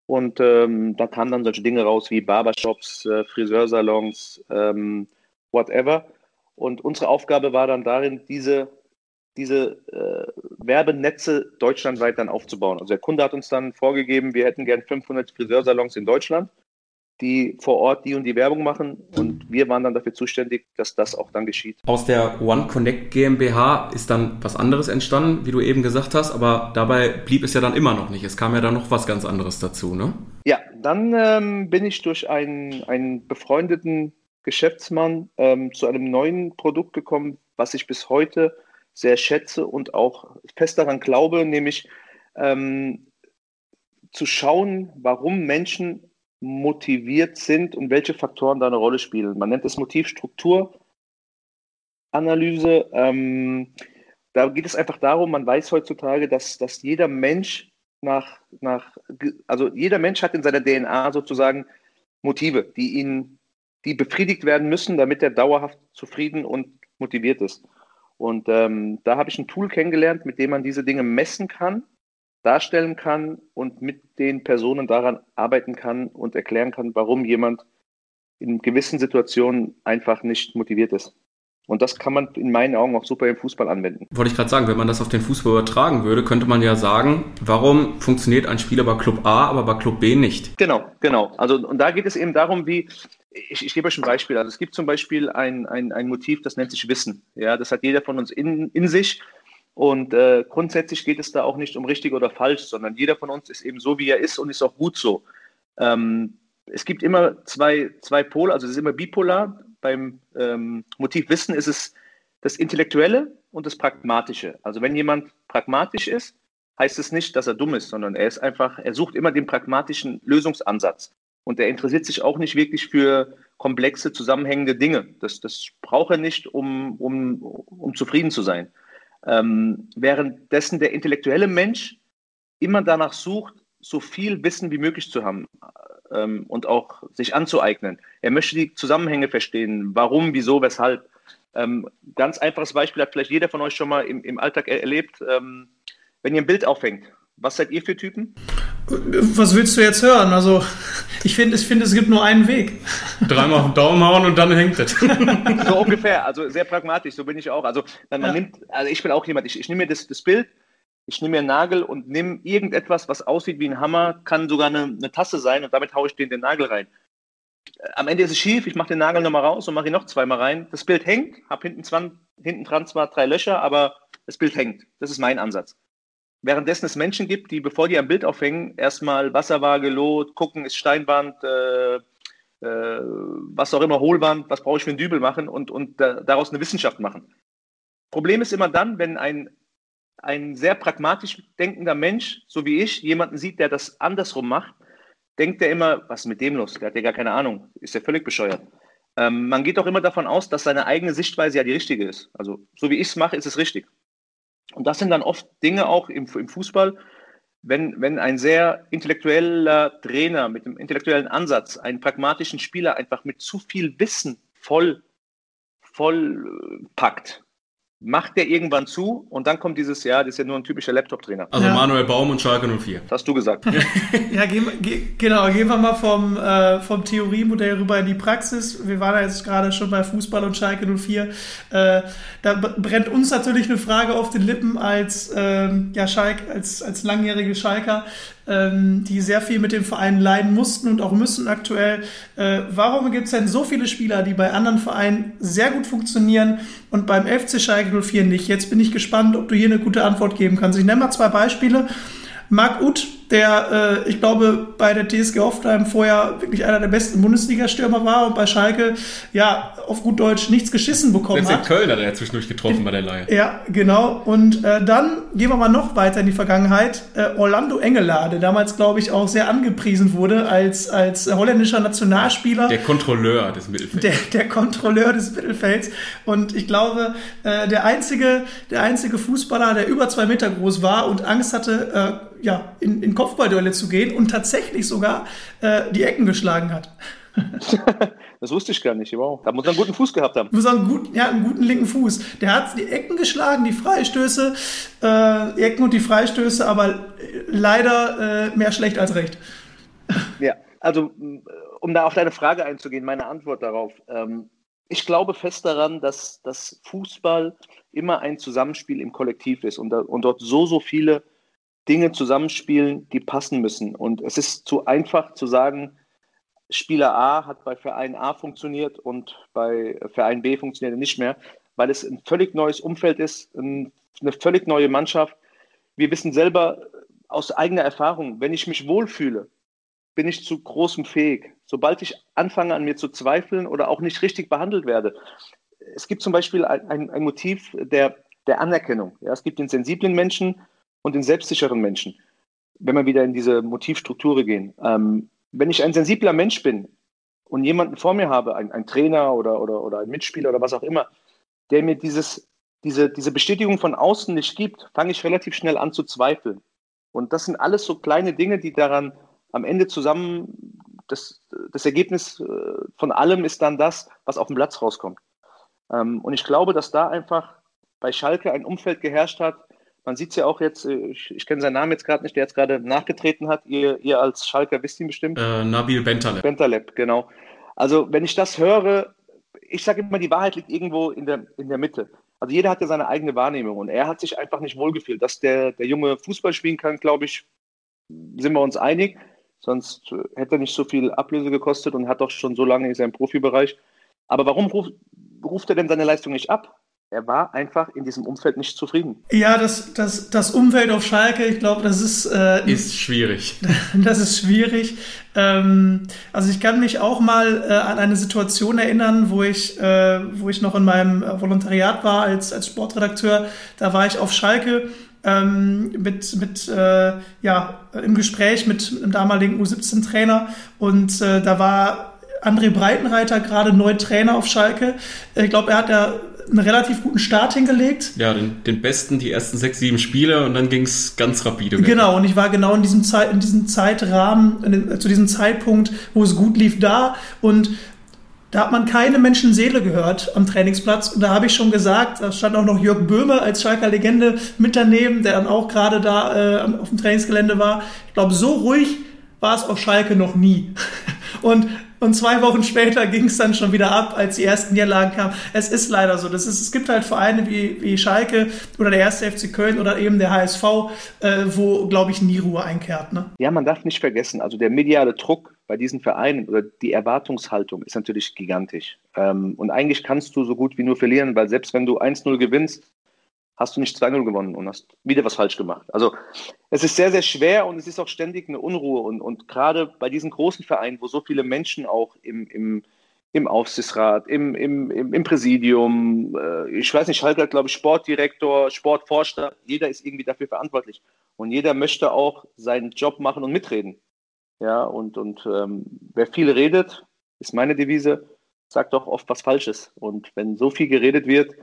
Und ähm, da kamen dann solche Dinge raus wie Barbershops, äh, Friseursalons, ähm, whatever. Und unsere Aufgabe war dann darin, diese diese äh, Werbenetze deutschlandweit dann aufzubauen. Also der Kunde hat uns dann vorgegeben, wir hätten gern 500 Friseursalons in Deutschland, die vor Ort die und die Werbung machen und wir waren dann dafür zuständig, dass das auch dann geschieht. Aus der One Connect GmbH ist dann was anderes entstanden, wie du eben gesagt hast, aber dabei blieb es ja dann immer noch nicht. Es kam ja dann noch was ganz anderes dazu, ne? Ja, dann ähm, bin ich durch einen, einen befreundeten Geschäftsmann ähm, zu einem neuen Produkt gekommen, was ich bis heute sehr schätze und auch fest daran glaube, nämlich ähm, zu schauen, warum Menschen motiviert sind und welche Faktoren da eine Rolle spielen. Man nennt es Motivstrukturanalyse. Ähm, da geht es einfach darum, man weiß heutzutage, dass, dass jeder Mensch nach, nach, also jeder Mensch hat in seiner DNA sozusagen Motive, die ihn, die befriedigt werden müssen, damit er dauerhaft zufrieden und motiviert ist. Und ähm, da habe ich ein Tool kennengelernt, mit dem man diese Dinge messen kann, darstellen kann und mit den Personen daran arbeiten kann und erklären kann, warum jemand in gewissen Situationen einfach nicht motiviert ist. Und das kann man in meinen Augen auch super im Fußball anwenden. Wollte ich gerade sagen, wenn man das auf den Fußball übertragen würde, könnte man ja sagen, warum funktioniert ein Spieler bei Club A, aber bei Club B nicht? Genau, genau. Also und da geht es eben darum, wie, ich, ich gebe euch ein Beispiel. Also es gibt zum Beispiel ein, ein, ein Motiv, das nennt sich Wissen. Ja, das hat jeder von uns in, in sich. Und äh, grundsätzlich geht es da auch nicht um richtig oder falsch, sondern jeder von uns ist eben so, wie er ist und ist auch gut so. Ähm, es gibt immer zwei, zwei Pole, also es ist immer bipolar beim ähm, Motiv Wissen ist es das Intellektuelle und das Pragmatische. Also wenn jemand pragmatisch ist, heißt es nicht, dass er dumm ist, sondern er ist einfach, er sucht immer den pragmatischen Lösungsansatz. Und er interessiert sich auch nicht wirklich für komplexe, zusammenhängende Dinge. Das, das braucht er nicht, um, um, um zufrieden zu sein. Ähm, währenddessen der intellektuelle Mensch immer danach sucht, so viel Wissen wie möglich zu haben ähm, und auch sich anzueignen. Er möchte die Zusammenhänge verstehen, warum, wieso, weshalb. Ähm, ganz einfaches Beispiel hat vielleicht jeder von euch schon mal im, im Alltag er erlebt. Ähm, wenn ihr ein Bild aufhängt, was seid ihr für Typen? Was willst du jetzt hören? Also, ich finde, ich find, es gibt nur einen Weg. Dreimal auf den Daumen hauen und dann hängt es. so ungefähr, also sehr pragmatisch, so bin ich auch. Also, man, ja. nimmt, also ich bin auch jemand, ich, ich nehme mir das, das Bild, ich nehme mir einen Nagel und nehme irgendetwas, was aussieht wie ein Hammer, kann sogar eine, eine Tasse sein und damit haue ich den, den Nagel rein. Äh, am Ende ist es schief, ich mache den Nagel nochmal raus und mache ihn noch zweimal rein. Das Bild hängt, habe hinten, hinten dran zwar drei Löcher, aber das Bild hängt. Das ist mein Ansatz. Währenddessen es Menschen gibt, die, bevor die ein Bild aufhängen, erstmal Wasserwaage, Lot, gucken, ist Steinwand, äh, äh, was auch immer, Hohlwand, was brauche ich für einen Dübel machen und, und da, daraus eine Wissenschaft machen. Problem ist immer dann, wenn ein ein sehr pragmatisch denkender Mensch, so wie ich, jemanden sieht, der das andersrum macht, denkt er immer, was ist mit dem los? Der hat ja gar keine Ahnung, ist ja völlig bescheuert. Ähm, man geht auch immer davon aus, dass seine eigene Sichtweise ja die richtige ist. Also so wie ich es mache, ist es richtig. Und das sind dann oft Dinge auch im, im Fußball, wenn, wenn ein sehr intellektueller Trainer mit einem intellektuellen Ansatz einen pragmatischen Spieler einfach mit zu viel Wissen voll, voll äh, packt, macht der irgendwann zu und dann kommt dieses Jahr, das ist ja nur ein typischer Laptop-Trainer. Also ja. Manuel Baum und Schalke 04. Das hast du gesagt. ja, gehen, ge, genau, gehen wir mal vom, äh, vom Theoriemodell rüber in die Praxis. Wir waren ja jetzt gerade schon bei Fußball und Schalke 04. Äh, da brennt uns natürlich eine Frage auf den Lippen als, äh, ja, Schalke, als, als langjährige Schalker ähm, die sehr viel mit dem Verein leiden mussten und auch müssen aktuell. Äh, warum gibt es denn so viele Spieler, die bei anderen Vereinen sehr gut funktionieren und beim FC Schalke 04 nicht? Jetzt bin ich gespannt, ob du hier eine gute Antwort geben kannst. Ich nenne mal zwei Beispiele. Marc Uth der, äh, ich glaube, bei der TSG Hoffenheim vorher wirklich einer der besten Bundesliga-Stürmer war und bei Schalke, ja, auf gut Deutsch nichts geschissen bekommen Selbst hat. in Köln hat er zwischendurch getroffen bei der Leihe. Ja, genau. Und äh, dann gehen wir mal noch weiter in die Vergangenheit. Äh, Orlando Engelar, der damals, glaube ich, auch sehr angepriesen wurde als, als holländischer Nationalspieler. Der Kontrolleur des Mittelfelds. Der, der Kontrolleur des Mittelfelds. Und ich glaube, äh, der, einzige, der einzige Fußballer, der über zwei Meter groß war und Angst hatte, äh, ja, in, in Kopfballduelle zu gehen und tatsächlich sogar äh, die Ecken geschlagen hat. das wusste ich gar nicht. Wow. Da muss er einen guten Fuß gehabt haben. Muss er einen guten, ja, einen guten linken Fuß. Der hat die Ecken geschlagen, die Freistöße, äh, die Ecken und die Freistöße, aber leider äh, mehr schlecht als recht. Ja, also um da auf deine Frage einzugehen, meine Antwort darauf. Ähm, ich glaube fest daran, dass, dass Fußball immer ein Zusammenspiel im Kollektiv ist und, da, und dort so, so viele Dinge zusammenspielen, die passen müssen. Und es ist zu einfach zu sagen, Spieler A hat bei Verein A funktioniert und bei Verein B funktioniert er nicht mehr, weil es ein völlig neues Umfeld ist, eine völlig neue Mannschaft. Wir wissen selber aus eigener Erfahrung, wenn ich mich wohlfühle, bin ich zu großem fähig. Sobald ich anfange an mir zu zweifeln oder auch nicht richtig behandelt werde. Es gibt zum Beispiel ein, ein, ein Motiv der, der Anerkennung. Ja, es gibt den sensiblen Menschen, und den selbstsicheren Menschen, wenn wir wieder in diese Motivstruktur gehen. Ähm, wenn ich ein sensibler Mensch bin und jemanden vor mir habe, ein, ein Trainer oder, oder, oder ein Mitspieler oder was auch immer, der mir dieses, diese, diese Bestätigung von außen nicht gibt, fange ich relativ schnell an zu zweifeln. Und das sind alles so kleine Dinge, die daran am Ende zusammen, das, das Ergebnis äh, von allem ist dann das, was auf dem Platz rauskommt. Ähm, und ich glaube, dass da einfach bei Schalke ein Umfeld geherrscht hat, man sieht es ja auch jetzt, äh, ich, ich kenne seinen Namen jetzt gerade nicht, der jetzt gerade nachgetreten hat. Ihr, ihr als Schalker wisst ihn bestimmt. Äh, Nabil Bentaleb. Bentaleb, genau. Also wenn ich das höre, ich sage immer, die Wahrheit liegt irgendwo in der, in der Mitte. Also jeder hat ja seine eigene Wahrnehmung und er hat sich einfach nicht wohlgefühlt. Dass der, der Junge Fußball spielen kann, glaube ich, sind wir uns einig. Sonst hätte er nicht so viel Ablöse gekostet und hat doch schon so lange in seinem Profibereich. Aber warum ruft, ruft er denn seine Leistung nicht ab? Er war einfach in diesem Umfeld nicht zufrieden. Ja, das, das, das Umfeld auf Schalke, ich glaube, das ist. Äh, ist schwierig. Das ist schwierig. Ähm, also ich kann mich auch mal äh, an eine Situation erinnern, wo ich, äh, wo ich noch in meinem Volontariat war als, als Sportredakteur. Da war ich auf Schalke ähm, mit, mit äh, ja, im Gespräch mit einem damaligen U17-Trainer und äh, da war André Breitenreiter gerade neu Trainer auf Schalke. Ich glaube, er hat ja einen relativ guten Start hingelegt. Ja, den, den besten, die ersten sechs, sieben Spiele und dann ging es ganz rapide. Weg. Genau, und ich war genau in diesem, Zeit, in diesem Zeitrahmen, in, zu diesem Zeitpunkt, wo es gut lief, da und da hat man keine Menschenseele gehört am Trainingsplatz. Und da habe ich schon gesagt, da stand auch noch Jörg Böhme als Schalker Legende mit daneben, der dann auch gerade da äh, auf dem Trainingsgelände war. Ich glaube, so ruhig war es auf Schalke noch nie. Und und zwei Wochen später ging es dann schon wieder ab, als die ersten Niederlagen kamen. Es ist leider so. Das ist, es gibt halt Vereine wie, wie Schalke oder der erste FC Köln oder eben der HSV, äh, wo, glaube ich, nie Ruhe einkehrt. Ne? Ja, man darf nicht vergessen, also der mediale Druck bei diesen Vereinen oder die Erwartungshaltung ist natürlich gigantisch. Ähm, und eigentlich kannst du so gut wie nur verlieren, weil selbst wenn du 1-0 gewinnst, hast du nicht 2-0 gewonnen und hast wieder was falsch gemacht. Also es ist sehr, sehr schwer und es ist auch ständig eine Unruhe. Und, und gerade bei diesen großen Vereinen, wo so viele Menschen auch im, im, im Aufsichtsrat, im, im, im, Präsidium, äh, ich weiß nicht, Schalke hat, glaube ich, Sportdirektor, Sportforscher, jeder ist irgendwie dafür verantwortlich. Und jeder möchte auch seinen Job machen und mitreden. Ja, und, und ähm, wer viel redet, ist meine Devise, sagt auch oft was Falsches. Und wenn so viel geredet wird,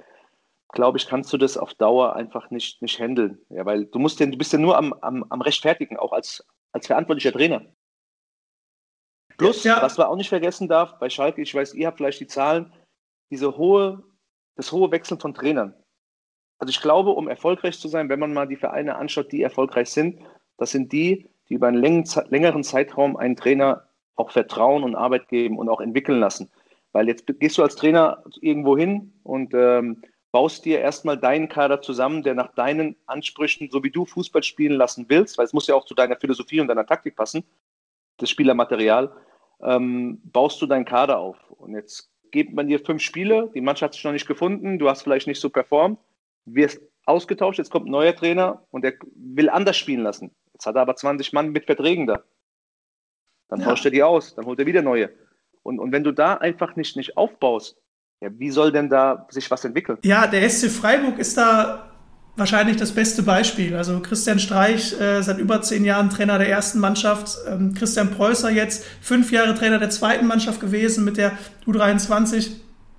glaube ich, kannst du das auf Dauer einfach nicht, nicht handeln. Ja, weil du musst ja, du bist ja nur am, am, am Rechtfertigen, auch als, als verantwortlicher Trainer. Plus, ja. was man auch nicht vergessen darf, bei Schalke, ich weiß, ihr habt vielleicht die Zahlen, diese hohe, das hohe Wechseln von Trainern. Also ich glaube, um erfolgreich zu sein, wenn man mal die Vereine anschaut, die erfolgreich sind, das sind die, die über einen längeren Zeitraum einen Trainer auch vertrauen und Arbeit geben und auch entwickeln lassen. Weil jetzt gehst du als Trainer irgendwo hin und ähm, baust dir erstmal deinen Kader zusammen, der nach deinen Ansprüchen, so wie du Fußball spielen lassen willst, weil es muss ja auch zu deiner Philosophie und deiner Taktik passen, das Spielermaterial, ähm, baust du deinen Kader auf. Und jetzt gibt man dir fünf Spiele, die Mannschaft hat sich noch nicht gefunden, du hast vielleicht nicht so performt, wirst ausgetauscht, jetzt kommt ein neuer Trainer und der will anders spielen lassen. Jetzt hat er aber 20 Mann mit Verträgen da. Dann ja. tauscht er die aus, dann holt er wieder neue. Und, und wenn du da einfach nicht, nicht aufbaust, ja, wie soll denn da sich was entwickeln? Ja, der SC Freiburg ist da wahrscheinlich das beste Beispiel. Also Christian Streich, äh, seit über zehn Jahren Trainer der ersten Mannschaft. Ähm, Christian Preußer jetzt fünf Jahre Trainer der zweiten Mannschaft gewesen mit der U23.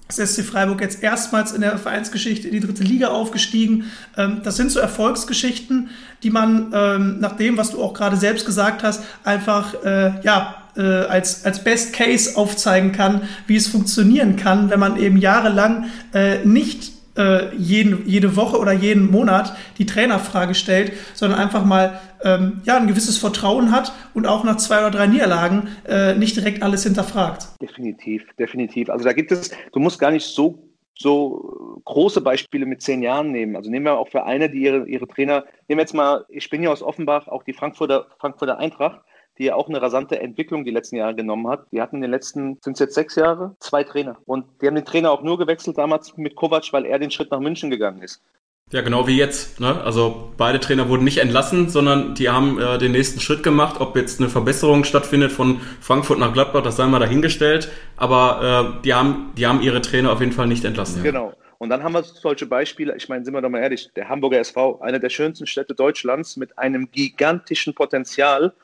Das SC Freiburg jetzt erstmals in der Vereinsgeschichte in die dritte Liga aufgestiegen. Ähm, das sind so Erfolgsgeschichten, die man ähm, nach dem, was du auch gerade selbst gesagt hast, einfach äh, ja äh, als, als Best Case aufzeigen kann, wie es funktionieren kann, wenn man eben jahrelang äh, nicht äh, jeden, jede Woche oder jeden Monat die Trainerfrage stellt, sondern einfach mal ähm, ja, ein gewisses Vertrauen hat und auch nach zwei oder drei Niederlagen äh, nicht direkt alles hinterfragt. Definitiv, definitiv. Also da gibt es, du musst gar nicht so so große Beispiele mit zehn Jahren nehmen. Also nehmen wir auch für eine, die ihre, ihre Trainer, nehmen wir jetzt mal, ich bin ja aus Offenbach, auch die Frankfurter, Frankfurter Eintracht die ja auch eine rasante Entwicklung die letzten Jahre genommen hat. Die hatten in den letzten, sind es jetzt sechs Jahre, zwei Trainer. Und die haben den Trainer auch nur gewechselt damals mit Kovac, weil er den Schritt nach München gegangen ist. Ja, genau wie jetzt. Ne? Also beide Trainer wurden nicht entlassen, sondern die haben äh, den nächsten Schritt gemacht. Ob jetzt eine Verbesserung stattfindet von Frankfurt nach Gladbach, das sei mal dahingestellt. Aber äh, die, haben, die haben ihre Trainer auf jeden Fall nicht entlassen. Genau. Und dann haben wir solche Beispiele, ich meine, sind wir doch mal ehrlich, der Hamburger SV, eine der schönsten Städte Deutschlands mit einem gigantischen Potenzial,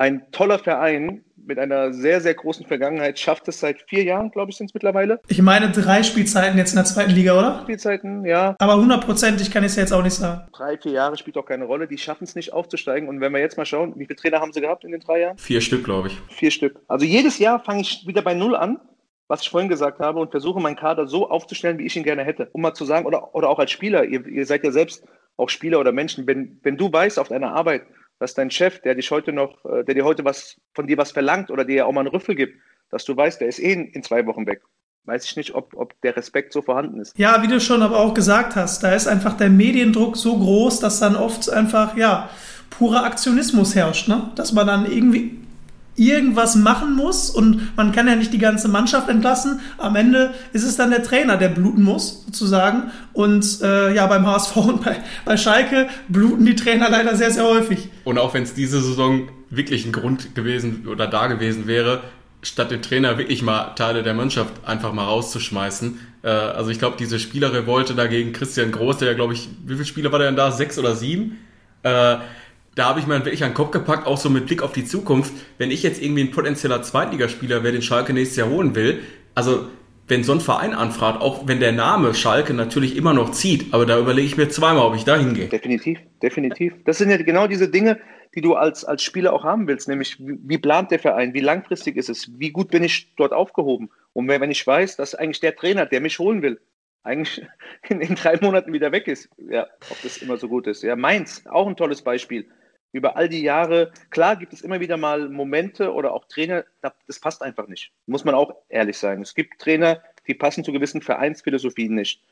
ein toller Verein mit einer sehr, sehr großen Vergangenheit schafft es seit vier Jahren, glaube ich, sind es mittlerweile. Ich meine drei Spielzeiten jetzt in der zweiten Liga, oder? Spielzeiten, ja. Aber hundertprozentig kann ich es jetzt auch nicht sagen. Drei, vier Jahre spielt auch keine Rolle. Die schaffen es nicht aufzusteigen. Und wenn wir jetzt mal schauen, wie viele Trainer haben sie gehabt in den drei Jahren? Vier Stück, glaube ich. Vier Stück. Also jedes Jahr fange ich wieder bei Null an was ich vorhin gesagt habe, und versuche meinen Kader so aufzustellen, wie ich ihn gerne hätte. Um mal zu sagen, oder, oder auch als Spieler, ihr, ihr seid ja selbst auch Spieler oder Menschen, wenn, wenn du weißt auf deiner Arbeit, dass dein Chef, der dich heute noch, äh, der dir heute was von dir was verlangt oder dir auch mal einen Rüffel gibt, dass du weißt, der ist eh in, zwei Wochen weg. weiß ich nicht, ob, ob der Respekt so vorhanden ist. Ja, wie du schon aber auch gesagt hast, da ist einfach der Mediendruck so groß, dass dann oft einfach, ja, purer Aktionismus herrscht, ne? Dass man dann irgendwie irgendwas machen muss und man kann ja nicht die ganze Mannschaft entlassen. Am Ende ist es dann der Trainer, der bluten muss, sozusagen. Und äh, ja, beim HSV und bei, bei Schalke bluten die Trainer leider sehr, sehr häufig. Und auch wenn es diese Saison wirklich ein Grund gewesen oder da gewesen wäre, statt den Trainer wirklich mal Teile der Mannschaft einfach mal rauszuschmeißen. Äh, also ich glaube, diese Spielerrevolte dagegen Christian Groß, der ja, glaube ich, wie viele Spieler war der denn da? Sechs oder sieben? Da habe ich mir wirklich an den Kopf gepackt, auch so mit Blick auf die Zukunft. Wenn ich jetzt irgendwie ein potenzieller Zweitligaspieler wäre, den Schalke nächstes Jahr holen will, also wenn so ein Verein anfragt, auch wenn der Name Schalke natürlich immer noch zieht, aber da überlege ich mir zweimal, ob ich da hingehe. Definitiv, definitiv. Das sind ja genau diese Dinge, die du als, als Spieler auch haben willst, nämlich wie, wie plant der Verein, wie langfristig ist es, wie gut bin ich dort aufgehoben. Und wenn ich weiß, dass eigentlich der Trainer, der mich holen will, eigentlich in, in drei Monaten wieder weg ist, ja, ob das immer so gut ist. Ja, Mainz, auch ein tolles Beispiel. Über all die Jahre, klar gibt es immer wieder mal Momente oder auch Trainer, das passt einfach nicht. Muss man auch ehrlich sein. Es gibt Trainer, die passen zu gewissen Vereinsphilosophien nicht.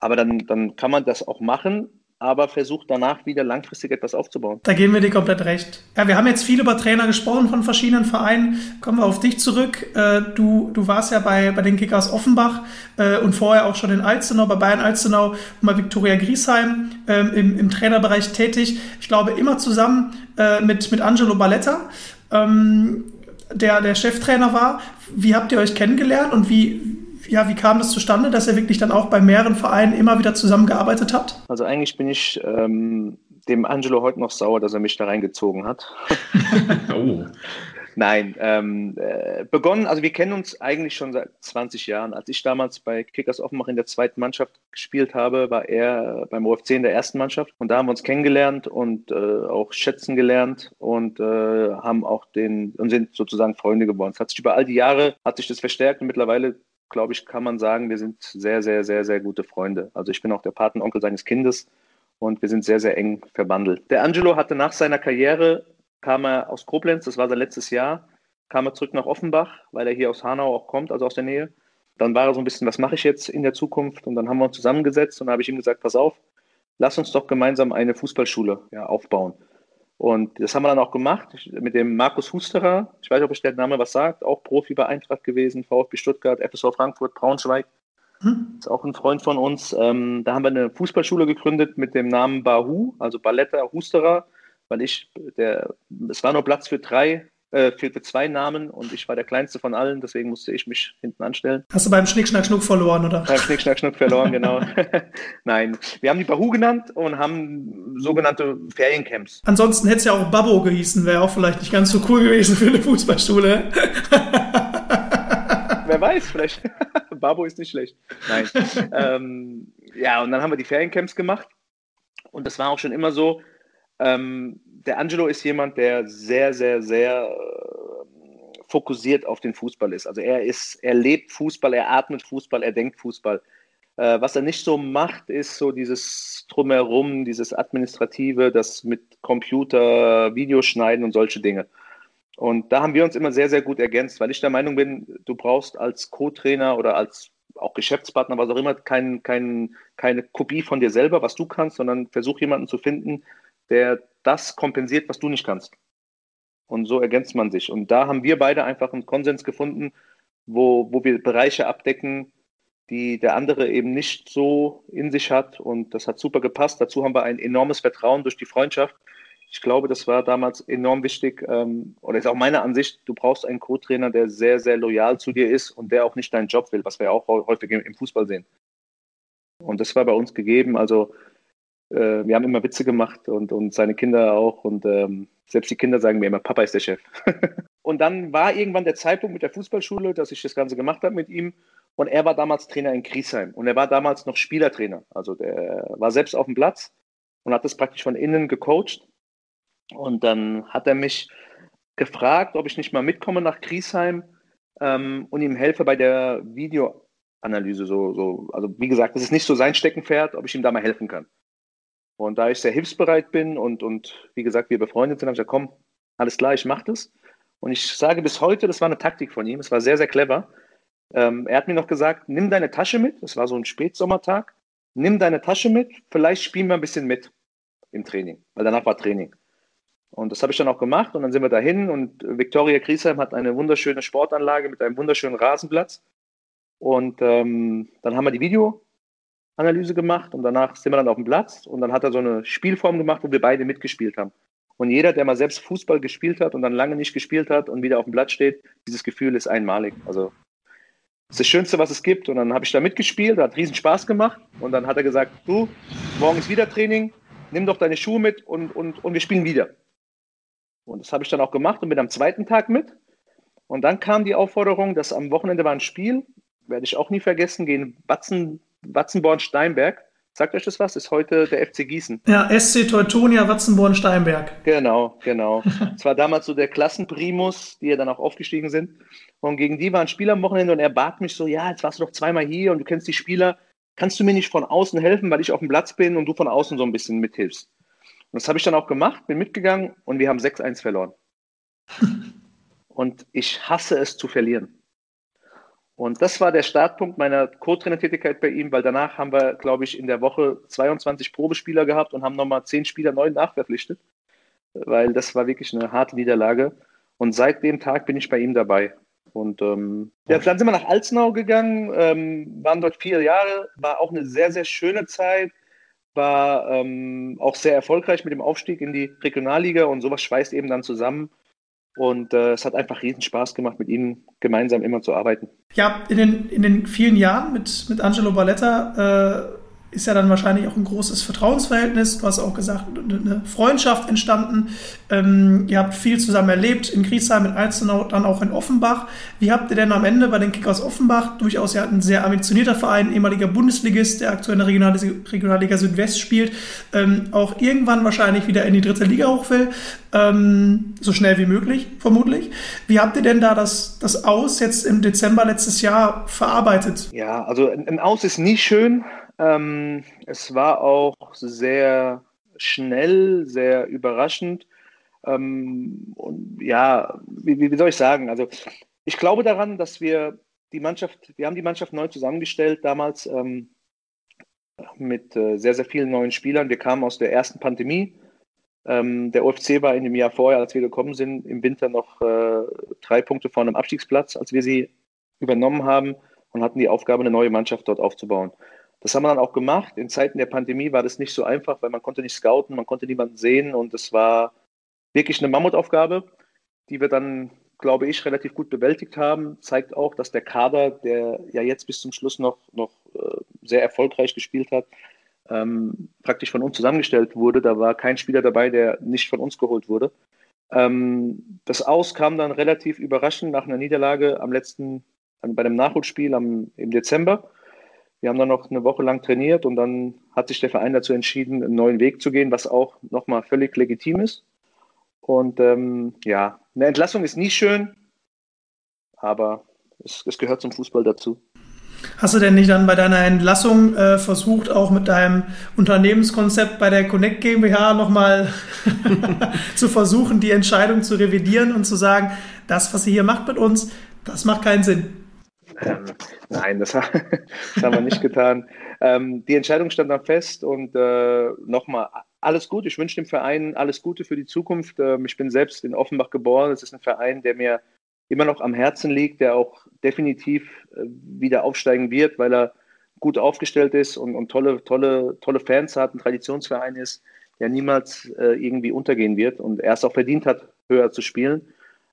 Aber dann, dann kann man das auch machen, aber versucht danach wieder langfristig etwas aufzubauen. Da geben wir dir komplett recht. Ja, wir haben jetzt viel über Trainer gesprochen von verschiedenen Vereinen. Kommen wir auf dich zurück. Äh, du, du warst ja bei, bei den Kickers Offenbach äh, und vorher auch schon in Alzenau, bei Bayern Alzenau und bei Viktoria Griesheim ähm, im, im Trainerbereich tätig. Ich glaube, immer zusammen äh, mit, mit Angelo Balletta. Ähm, der, der Cheftrainer war. Wie habt ihr euch kennengelernt und wie, ja, wie kam das zustande, dass ihr wirklich dann auch bei mehreren Vereinen immer wieder zusammengearbeitet habt? Also eigentlich bin ich ähm, dem Angelo heute noch sauer, dass er mich da reingezogen hat. oh. Nein, ähm, äh, begonnen, also wir kennen uns eigentlich schon seit 20 Jahren. Als ich damals bei Kickers Offenbach in der zweiten Mannschaft gespielt habe, war er beim OFC in der ersten Mannschaft. Und da haben wir uns kennengelernt und äh, auch schätzen gelernt und äh, haben auch den und sind sozusagen Freunde geworden. Es hat sich über all die Jahre hat sich das verstärkt und mittlerweile glaube ich, kann man sagen, wir sind sehr, sehr, sehr, sehr gute Freunde. Also ich bin auch der Patenonkel seines Kindes und wir sind sehr, sehr eng verbandelt. Der Angelo hatte nach seiner Karriere, kam er aus Koblenz, das war sein letztes Jahr, kam er zurück nach Offenbach, weil er hier aus Hanau auch kommt, also aus der Nähe. Dann war er so ein bisschen, was mache ich jetzt in der Zukunft? Und dann haben wir uns zusammengesetzt und habe ich ihm gesagt, pass auf, lass uns doch gemeinsam eine Fußballschule ja, aufbauen. Und das haben wir dann auch gemacht mit dem Markus Husterer. Ich weiß nicht, ob euch der Name was sagt. Auch Profi bei Eintracht gewesen, VfB Stuttgart, FSV Frankfurt, Braunschweig. Hm. Ist auch ein Freund von uns. Ähm, da haben wir eine Fußballschule gegründet mit dem Namen Bahu, also Balletta Husterer, weil ich, der, es war nur Platz für drei äh, für zwei Namen und ich war der kleinste von allen, deswegen musste ich mich hinten anstellen. Hast du beim Schnick, Schnack, Schnuck verloren, oder? Beim Schnick, Schnack, Schnuck verloren, genau. Nein, wir haben die Bahu genannt und haben sogenannte Feriencamps. Ansonsten hätte es ja auch Babbo gehießen, wäre auch vielleicht nicht ganz so cool gewesen für eine Fußballschule. Wer weiß, vielleicht. Babo ist nicht schlecht. Nein. ähm, ja, und dann haben wir die Feriencamps gemacht und das war auch schon immer so, ähm, der Angelo ist jemand, der sehr, sehr, sehr äh, fokussiert auf den Fußball ist. Also er ist, er lebt Fußball, er atmet Fußball, er denkt Fußball. Äh, was er nicht so macht, ist so dieses Drumherum, dieses Administrative, das mit Computer, Videoschneiden und solche Dinge. Und da haben wir uns immer sehr, sehr gut ergänzt, weil ich der Meinung bin, du brauchst als Co-Trainer oder als auch Geschäftspartner, was auch immer, kein, kein, keine Kopie von dir selber, was du kannst, sondern versuch jemanden zu finden, der das kompensiert, was du nicht kannst. Und so ergänzt man sich. Und da haben wir beide einfach einen Konsens gefunden, wo, wo wir Bereiche abdecken, die der andere eben nicht so in sich hat. Und das hat super gepasst. Dazu haben wir ein enormes Vertrauen durch die Freundschaft. Ich glaube, das war damals enorm wichtig, ähm, oder ist auch meine Ansicht, du brauchst einen Co-Trainer, der sehr, sehr loyal zu dir ist und der auch nicht deinen Job will, was wir auch häufig im Fußball sehen. Und das war bei uns gegeben. Also wir haben immer Witze gemacht und, und seine Kinder auch. Und ähm, selbst die Kinder sagen mir immer, Papa ist der Chef. und dann war irgendwann der Zeitpunkt mit der Fußballschule, dass ich das Ganze gemacht habe mit ihm. Und er war damals Trainer in Griesheim. Und er war damals noch Spielertrainer. Also der war selbst auf dem Platz und hat das praktisch von innen gecoacht. Und dann hat er mich gefragt, ob ich nicht mal mitkomme nach Griesheim ähm, und ihm helfe bei der Videoanalyse. So, so. Also wie gesagt, das ist nicht so sein Steckenpferd, ob ich ihm da mal helfen kann. Und da ich sehr hilfsbereit bin und, und wie gesagt, wir befreundet sind, habe ich gesagt, komm, alles klar, ich mache das. Und ich sage bis heute, das war eine Taktik von ihm, es war sehr, sehr clever. Ähm, er hat mir noch gesagt, nimm deine Tasche mit. Es war so ein Spätsommertag. Nimm deine Tasche mit. Vielleicht spielen wir ein bisschen mit im Training, weil danach war Training. Und das habe ich dann auch gemacht und dann sind wir dahin und Viktoria Griesheim hat eine wunderschöne Sportanlage mit einem wunderschönen Rasenplatz. Und ähm, dann haben wir die Videoanalyse gemacht und danach sind wir dann auf dem Platz und dann hat er so eine Spielform gemacht, wo wir beide mitgespielt haben. Und jeder, der mal selbst Fußball gespielt hat und dann lange nicht gespielt hat und wieder auf dem Platz steht, dieses Gefühl ist einmalig. Also das ist das Schönste, was es gibt. Und dann habe ich da mitgespielt, hat riesen Spaß gemacht. Und dann hat er gesagt, du, morgen ist wieder Training, nimm doch deine Schuhe mit und, und, und wir spielen wieder. Und das habe ich dann auch gemacht und bin am zweiten Tag mit. Und dann kam die Aufforderung, dass am Wochenende war ein Spiel, werde ich auch nie vergessen, gegen Batzen, Watzenborn-Steinberg. Sagt euch das was? Ist heute der FC Gießen. Ja, SC Teutonia Watzenborn-Steinberg. Genau, genau. Es war damals so der Klassenprimus, die ja dann auch aufgestiegen sind. Und gegen die war ein Spieler am Wochenende und er bat mich so, ja, jetzt warst du doch zweimal hier und du kennst die Spieler. Kannst du mir nicht von außen helfen, weil ich auf dem Platz bin und du von außen so ein bisschen mithilfst? Und das habe ich dann auch gemacht, bin mitgegangen und wir haben 6-1 verloren. und ich hasse es zu verlieren. Und das war der Startpunkt meiner Co-Trainer-Tätigkeit bei ihm, weil danach haben wir, glaube ich, in der Woche 22 Probespieler gehabt und haben nochmal 10 Spieler neu nachverpflichtet, weil das war wirklich eine harte Niederlage. Und seit dem Tag bin ich bei ihm dabei. Und ähm, ja, dann sind wir nach Alzenau gegangen, ähm, waren dort vier Jahre, war auch eine sehr, sehr schöne Zeit war ähm, auch sehr erfolgreich mit dem Aufstieg in die Regionalliga und sowas schweißt eben dann zusammen. Und äh, es hat einfach riesen Spaß gemacht, mit ihnen gemeinsam immer zu arbeiten. Ja, in den, in den vielen Jahren mit, mit Angelo Balletta äh, ist ja dann wahrscheinlich auch ein großes Vertrauensverhältnis. Du hast auch gesagt, eine Freundschaft entstanden. Ähm, ihr habt viel zusammen erlebt, in Griesheim, in Alzenau, dann auch in Offenbach. Wie habt ihr denn am Ende bei den Kickers Offenbach, durchaus ja ein sehr ambitionierter Verein, ehemaliger Bundesligist, der aktuell in der Regionalliga, Regionalliga Südwest spielt, ähm, auch irgendwann wahrscheinlich wieder in die dritte Liga hoch will, ähm, so schnell wie möglich, vermutlich. Wie habt ihr denn da das, das Aus jetzt im Dezember letztes Jahr verarbeitet? Ja, also ein Aus ist nie schön. Ähm, es war auch sehr schnell, sehr überraschend. Ähm, und ja, wie, wie, soll ich sagen? Also ich glaube daran, dass wir die Mannschaft, wir haben die Mannschaft neu zusammengestellt damals ähm, mit äh, sehr, sehr vielen neuen Spielern. Wir kamen aus der ersten Pandemie. Ähm, der UFC war in dem Jahr vorher, als wir gekommen sind, im Winter noch äh, drei Punkte vor einem Abstiegsplatz, als wir sie übernommen haben und hatten die Aufgabe, eine neue Mannschaft dort aufzubauen. Das haben wir dann auch gemacht. In Zeiten der Pandemie war das nicht so einfach, weil man konnte nicht scouten, man konnte niemanden sehen und es war wirklich eine Mammutaufgabe, die wir dann, glaube ich, relativ gut bewältigt haben. Zeigt auch, dass der Kader, der ja jetzt bis zum Schluss noch, noch äh, sehr erfolgreich gespielt hat, ähm, praktisch von uns zusammengestellt wurde. Da war kein Spieler dabei, der nicht von uns geholt wurde. Ähm, das Aus kam dann relativ überraschend nach einer Niederlage am letzten, bei einem Nachholspiel am, im Dezember. Wir haben dann noch eine Woche lang trainiert und dann hat sich der Verein dazu entschieden, einen neuen Weg zu gehen, was auch nochmal völlig legitim ist. Und ähm, ja, eine Entlassung ist nie schön, aber es, es, gehört zum Fußball dazu. Hast du denn nicht dann bei deiner Entlassung äh, versucht, auch mit deinem Unternehmenskonzept bei der Connect GmbH nochmal zu versuchen, die Entscheidung zu revidieren und zu sagen, das, was ihr hier macht mit uns, das macht keinen Sinn? Ähm, nein, das, das, haben wir nicht getan. Ähm, die Entscheidung stand dann fest und äh, nochmal alles gut. Ich wünsche dem Verein alles Gute für die Zukunft. Ähm, ich bin selbst in Offenbach geboren. Es ist ein Verein, der mir immer noch am Herzen liegt, der auch definitiv äh, wieder aufsteigen wird, weil er gut aufgestellt ist und, und, tolle, tolle, tolle Fans hat, ein Traditionsverein ist, der niemals äh, irgendwie untergehen wird und er es auch verdient hat, höher zu spielen.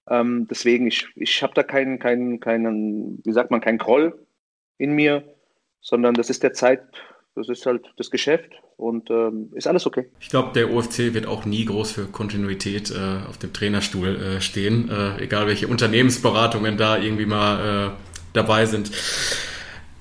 Ähm, deswegen, ich, ich habe da keinen, keinen, keinen, wie sagt man, keinen Groll in mir, sondern das ist der Zeit, das ist halt das Geschäft und ähm, ist alles okay. Ich glaube, der OFC wird auch nie groß für Kontinuität äh, auf dem Trainerstuhl äh, stehen, äh, egal welche Unternehmensberatungen da irgendwie mal äh, dabei sind.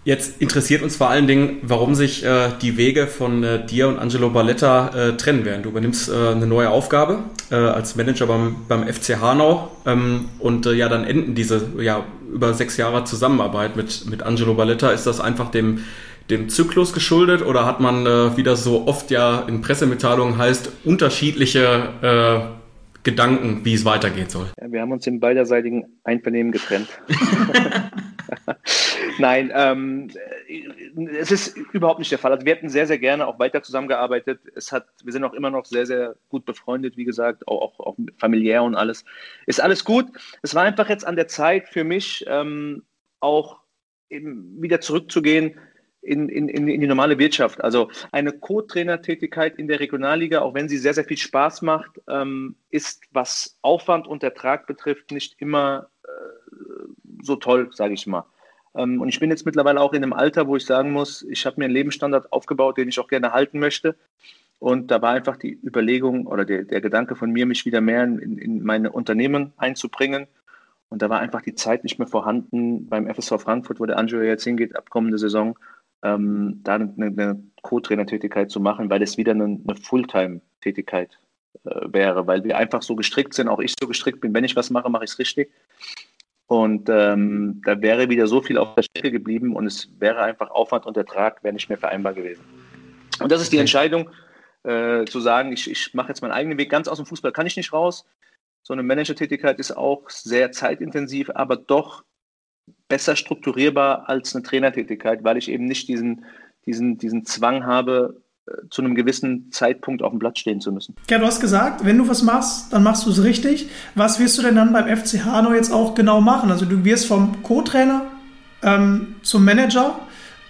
Jetzt interessiert uns vor allen Dingen, warum sich äh, die Wege von äh, dir und Angelo Balletta äh, trennen werden. Du übernimmst äh, eine neue Aufgabe äh, als Manager beim, beim FC Hanau ähm, und äh, ja, dann enden diese ja, über sechs Jahre Zusammenarbeit mit, mit Angelo Balletta. Ist das einfach dem, dem Zyklus geschuldet oder hat man, wie das so oft ja in Pressemitteilungen heißt, unterschiedliche Gedanken, wie es weitergehen soll? Ja, wir haben uns im beiderseitigen Einvernehmen getrennt. Nein, ähm, es ist überhaupt nicht der Fall. Also wir hätten sehr, sehr gerne auch weiter zusammengearbeitet. Es hat, wir sind auch immer noch sehr, sehr gut befreundet, wie gesagt, auch, auch, auch familiär und alles. Ist alles gut. Es war einfach jetzt an der Zeit für mich, ähm, auch eben wieder zurückzugehen in, in, in die normale Wirtschaft. Also eine Co-Trainer-Tätigkeit in der Regionalliga, auch wenn sie sehr, sehr viel Spaß macht, ähm, ist, was Aufwand und Ertrag betrifft, nicht immer äh, so toll, sage ich mal. Ähm, und ich bin jetzt mittlerweile auch in einem Alter, wo ich sagen muss, ich habe mir einen Lebensstandard aufgebaut, den ich auch gerne halten möchte. Und da war einfach die Überlegung oder der, der Gedanke von mir, mich wieder mehr in, in meine Unternehmen einzubringen. Und da war einfach die Zeit nicht mehr vorhanden beim FSV Frankfurt, wo der Angelo jetzt hingeht, ab kommende Saison, ähm, da eine, eine Co-Trainer-Tätigkeit zu machen, weil es wieder eine, eine Fulltime-Tätigkeit äh, wäre, weil wir einfach so gestrickt sind, auch ich so gestrickt bin, wenn ich was mache, mache ich es richtig. Und ähm, da wäre wieder so viel auf der Strecke geblieben und es wäre einfach Aufwand und Ertrag wäre nicht mehr vereinbar gewesen. Und das ist die Entscheidung, äh, zu sagen, ich, ich mache jetzt meinen eigenen Weg. Ganz aus dem Fußball kann ich nicht raus. So eine Manager-Tätigkeit ist auch sehr zeitintensiv, aber doch besser strukturierbar als eine Trainertätigkeit, weil ich eben nicht diesen, diesen, diesen Zwang habe, zu einem gewissen Zeitpunkt auf dem Platz stehen zu müssen. Ja, du hast gesagt, wenn du was machst, dann machst du es richtig. Was wirst du denn dann beim FC Hanau jetzt auch genau machen? Also du wirst vom Co-Trainer ähm, zum Manager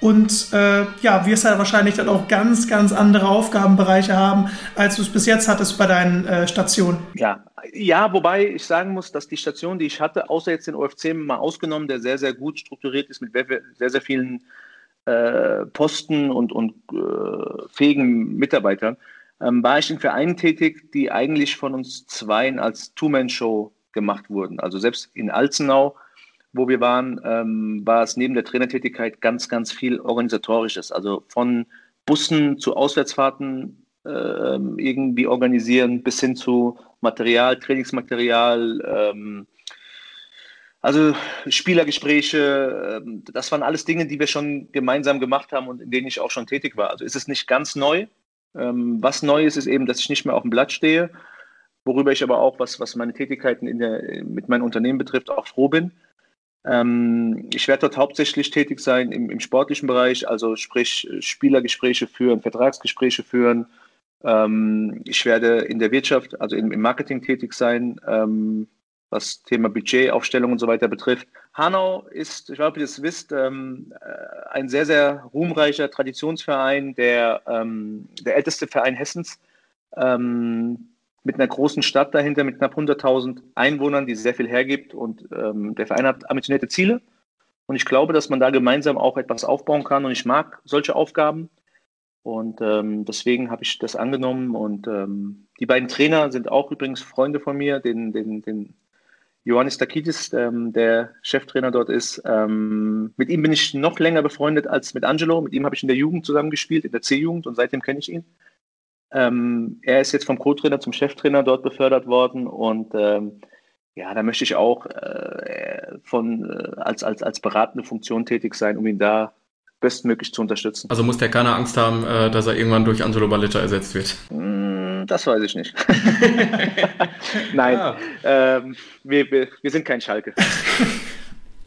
und äh, ja, wirst halt wahrscheinlich dann auch ganz, ganz andere Aufgabenbereiche haben, als du es bis jetzt hattest bei deinen äh, Stationen. Ja, ja, wobei ich sagen muss, dass die Station, die ich hatte, außer jetzt den OFC mal ausgenommen, der sehr, sehr gut strukturiert ist mit sehr, sehr vielen äh, Posten und, und äh, fähigen Mitarbeitern, ähm, war ich in Vereinen tätig, die eigentlich von uns Zweien als Two-Man-Show gemacht wurden. Also selbst in Alzenau, wo wir waren, ähm, war es neben der Trainertätigkeit ganz, ganz viel Organisatorisches. Also von Bussen zu Auswärtsfahrten äh, irgendwie organisieren bis hin zu Material, Trainingsmaterial, ähm, also Spielergespräche, ähm, das waren alles Dinge, die wir schon gemeinsam gemacht haben und in denen ich auch schon tätig war. Also ist es nicht ganz neu. Ähm, was neu ist, ist eben, dass ich nicht mehr auf dem Blatt stehe, worüber ich aber auch, was, was meine Tätigkeiten der, mit meinem Unternehmen betrifft, auch froh bin. Ähm, ich werde dort hauptsächlich tätig sein im, im sportlichen Bereich, also sprich Spielergespräche führen, Vertragsgespräche führen. Ich werde in der Wirtschaft, also im Marketing tätig sein, was Thema Budgetaufstellung und so weiter betrifft. Hanau ist, ich glaube, ihr das wisst, ähm, äh, ein sehr, sehr ruhmreicher Traditionsverein, der, ähm, der älteste Verein Hessens, ähm, mit einer großen Stadt dahinter, mit knapp 100.000 Einwohnern, die sehr viel hergibt. Und ähm, der Verein hat ambitionierte Ziele. Und ich glaube, dass man da gemeinsam auch etwas aufbauen kann. Und ich mag solche Aufgaben. Und ähm, deswegen habe ich das angenommen. Und ähm, die beiden Trainer sind auch übrigens Freunde von mir, den, den, den Johannes Takidis, ähm, der Cheftrainer dort ist. Ähm, mit ihm bin ich noch länger befreundet als mit Angelo. Mit ihm habe ich in der Jugend zusammengespielt, in der C-Jugend und seitdem kenne ich ihn. Ähm, er ist jetzt vom Co-Trainer zum Cheftrainer dort befördert worden und ähm, ja, da möchte ich auch äh, von, äh, als, als, als beratende Funktion tätig sein, um ihn da bestmöglich zu unterstützen. Also muss der keine Angst haben, äh, dass er irgendwann durch Angelo Balletta ersetzt wird? Mm, das weiß ich nicht. Nein, ja. ähm, wir, wir, wir sind kein Schalke.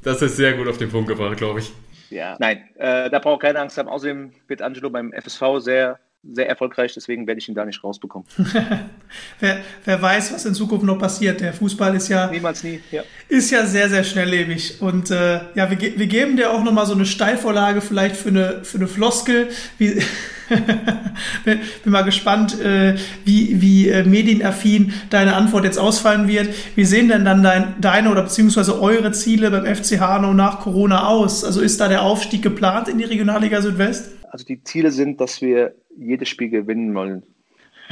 Das ist sehr gut auf den Punkt gebracht, glaube ich. Ja, nein, äh, da braucht keine Angst haben. Außerdem wird Angelo beim FSV sehr sehr erfolgreich, deswegen werde ich ihn da nicht rausbekommen. wer, wer, weiß, was in Zukunft noch passiert. Der Fußball ist ja niemals nie, ja. ist ja sehr sehr schnelllebig und äh, ja, wir, wir geben dir auch noch mal so eine Steilvorlage vielleicht für eine für eine Floskel. Wie, bin, bin mal gespannt, äh, wie wie äh, medienaffin deine Antwort jetzt ausfallen wird. Wie sehen denn dann dein, deine oder beziehungsweise eure Ziele beim FC Hanau nach Corona aus? Also ist da der Aufstieg geplant in die Regionalliga Südwest? Also die Ziele sind, dass wir jedes Spiel gewinnen wollen.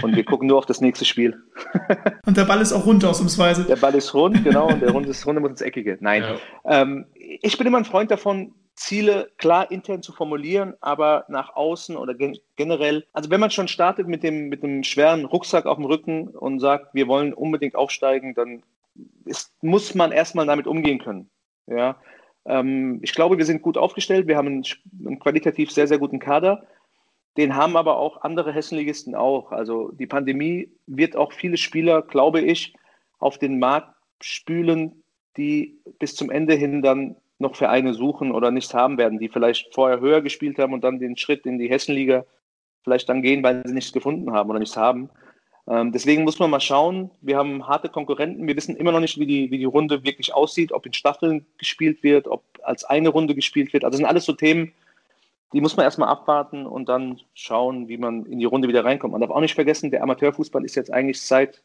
Und wir gucken nur auf das nächste Spiel. und der Ball ist auch rund ausnahmsweise. Der Ball ist rund, genau, und der Runde ist rund, muss ins Eckige. Nein. Ja. Ähm, ich bin immer ein Freund davon, Ziele klar intern zu formulieren, aber nach außen oder gen generell, also wenn man schon startet mit dem, mit einem schweren Rucksack auf dem Rücken und sagt, wir wollen unbedingt aufsteigen, dann ist, muss man erstmal damit umgehen können. Ja. Ähm, ich glaube, wir sind gut aufgestellt, wir haben einen, einen qualitativ sehr, sehr guten Kader. Den haben aber auch andere Hessenligisten auch. Also die Pandemie wird auch viele Spieler, glaube ich, auf den Markt spülen, die bis zum Ende hin dann noch Vereine suchen oder nichts haben werden, die vielleicht vorher höher gespielt haben und dann den Schritt in die Hessenliga vielleicht dann gehen, weil sie nichts gefunden haben oder nichts haben. Ähm, deswegen muss man mal schauen. Wir haben harte Konkurrenten. Wir wissen immer noch nicht, wie die, wie die Runde wirklich aussieht, ob in Staffeln gespielt wird, ob als eine Runde gespielt wird. Also sind alles so Themen, die muss man erstmal abwarten und dann schauen, wie man in die Runde wieder reinkommt. Man darf auch nicht vergessen, der Amateurfußball ist jetzt eigentlich seit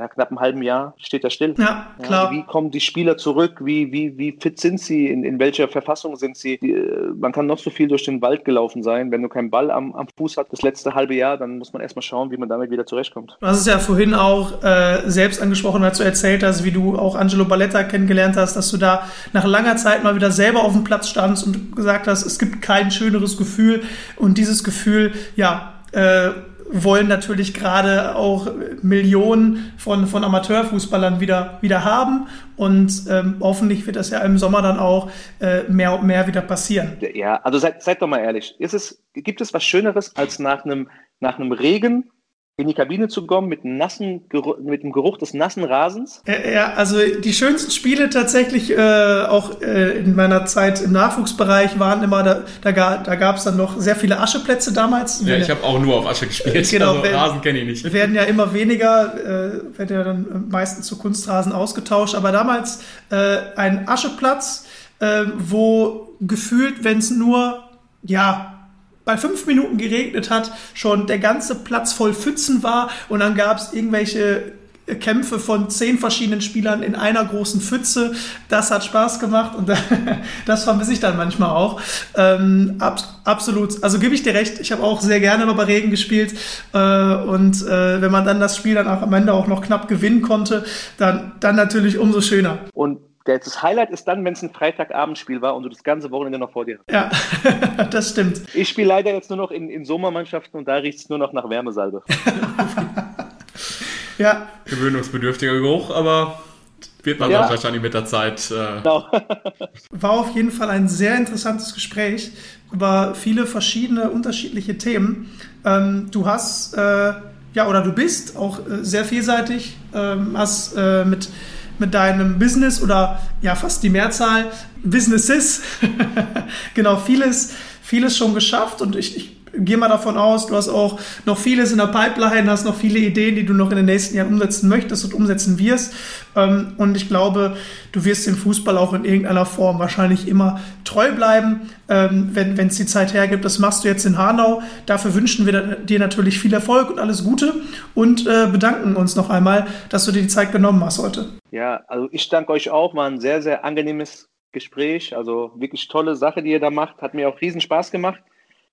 ja, knapp einem halben Jahr steht er still. Ja, klar. Ja, wie kommen die Spieler zurück? Wie, wie, wie fit sind sie? In, in welcher Verfassung sind sie? Die, äh, man kann noch so viel durch den Wald gelaufen sein. Wenn du keinen Ball am, am Fuß hast das letzte halbe Jahr, dann muss man erstmal schauen, wie man damit wieder zurechtkommt. Du hast es ja vorhin auch äh, selbst angesprochen, als du erzählt hast, wie du auch Angelo Balletta kennengelernt hast, dass du da nach langer Zeit mal wieder selber auf dem Platz standst und gesagt hast, es gibt kein schöneres Gefühl. Und dieses Gefühl, ja, äh, wollen natürlich gerade auch Millionen von, von Amateurfußballern wieder, wieder haben. Und ähm, hoffentlich wird das ja im Sommer dann auch äh, mehr und mehr wieder passieren. Ja, also seid, seid doch mal ehrlich. Ist es, gibt es was Schöneres, als nach einem, nach einem Regen in die Kabine zu kommen mit, nassen, mit dem Geruch des nassen Rasens? Ja, also die schönsten Spiele tatsächlich äh, auch äh, in meiner Zeit im Nachwuchsbereich waren immer, da, da, da gab es dann noch sehr viele Ascheplätze damals. Ja, ich habe auch nur auf Asche gespielt, genau, also werden, Rasen kenne ich nicht. Werden ja immer weniger, äh, werden ja dann meistens zu Kunstrasen ausgetauscht, aber damals äh, ein Ascheplatz, äh, wo gefühlt, wenn es nur, ja, bei fünf Minuten geregnet hat, schon der ganze Platz voll Pfützen war und dann gab es irgendwelche Kämpfe von zehn verschiedenen Spielern in einer großen Pfütze. Das hat Spaß gemacht und das vermisse ich dann manchmal auch. Ähm, ab, absolut. Also gebe ich dir recht. Ich habe auch sehr gerne mal bei Regen gespielt äh, und äh, wenn man dann das Spiel dann am Ende auch noch knapp gewinnen konnte, dann, dann natürlich umso schöner. Und das Highlight ist dann, wenn es ein Freitagabendspiel war und du das ganze Wochenende noch vor dir hast. Ja, das stimmt. Ich spiele leider jetzt nur noch in, in Sommermannschaften und da riecht es nur noch nach Wärmesalbe. ja. Gewöhnungsbedürftiger Geruch, aber wird man ja. wahrscheinlich mit der Zeit. Äh genau. War auf jeden Fall ein sehr interessantes Gespräch über viele verschiedene unterschiedliche Themen. Ähm, du hast, äh, ja, oder du bist auch äh, sehr vielseitig, ähm, hast äh, mit mit deinem Business oder ja fast die Mehrzahl Businesses. Genau vieles vieles schon geschafft und ich, ich gehe mal davon aus, du hast auch noch vieles in der Pipeline, hast noch viele Ideen, die du noch in den nächsten Jahren umsetzen möchtest und umsetzen wirst. Ähm, und ich glaube, du wirst dem Fußball auch in irgendeiner Form wahrscheinlich immer treu bleiben, ähm, wenn es die Zeit hergibt. Das machst du jetzt in Hanau. Dafür wünschen wir dir natürlich viel Erfolg und alles Gute und äh, bedanken uns noch einmal, dass du dir die Zeit genommen hast heute. Ja, also ich danke euch auch. War ein sehr, sehr angenehmes Gespräch. Also wirklich tolle Sache, die ihr da macht. Hat mir auch riesen Spaß gemacht.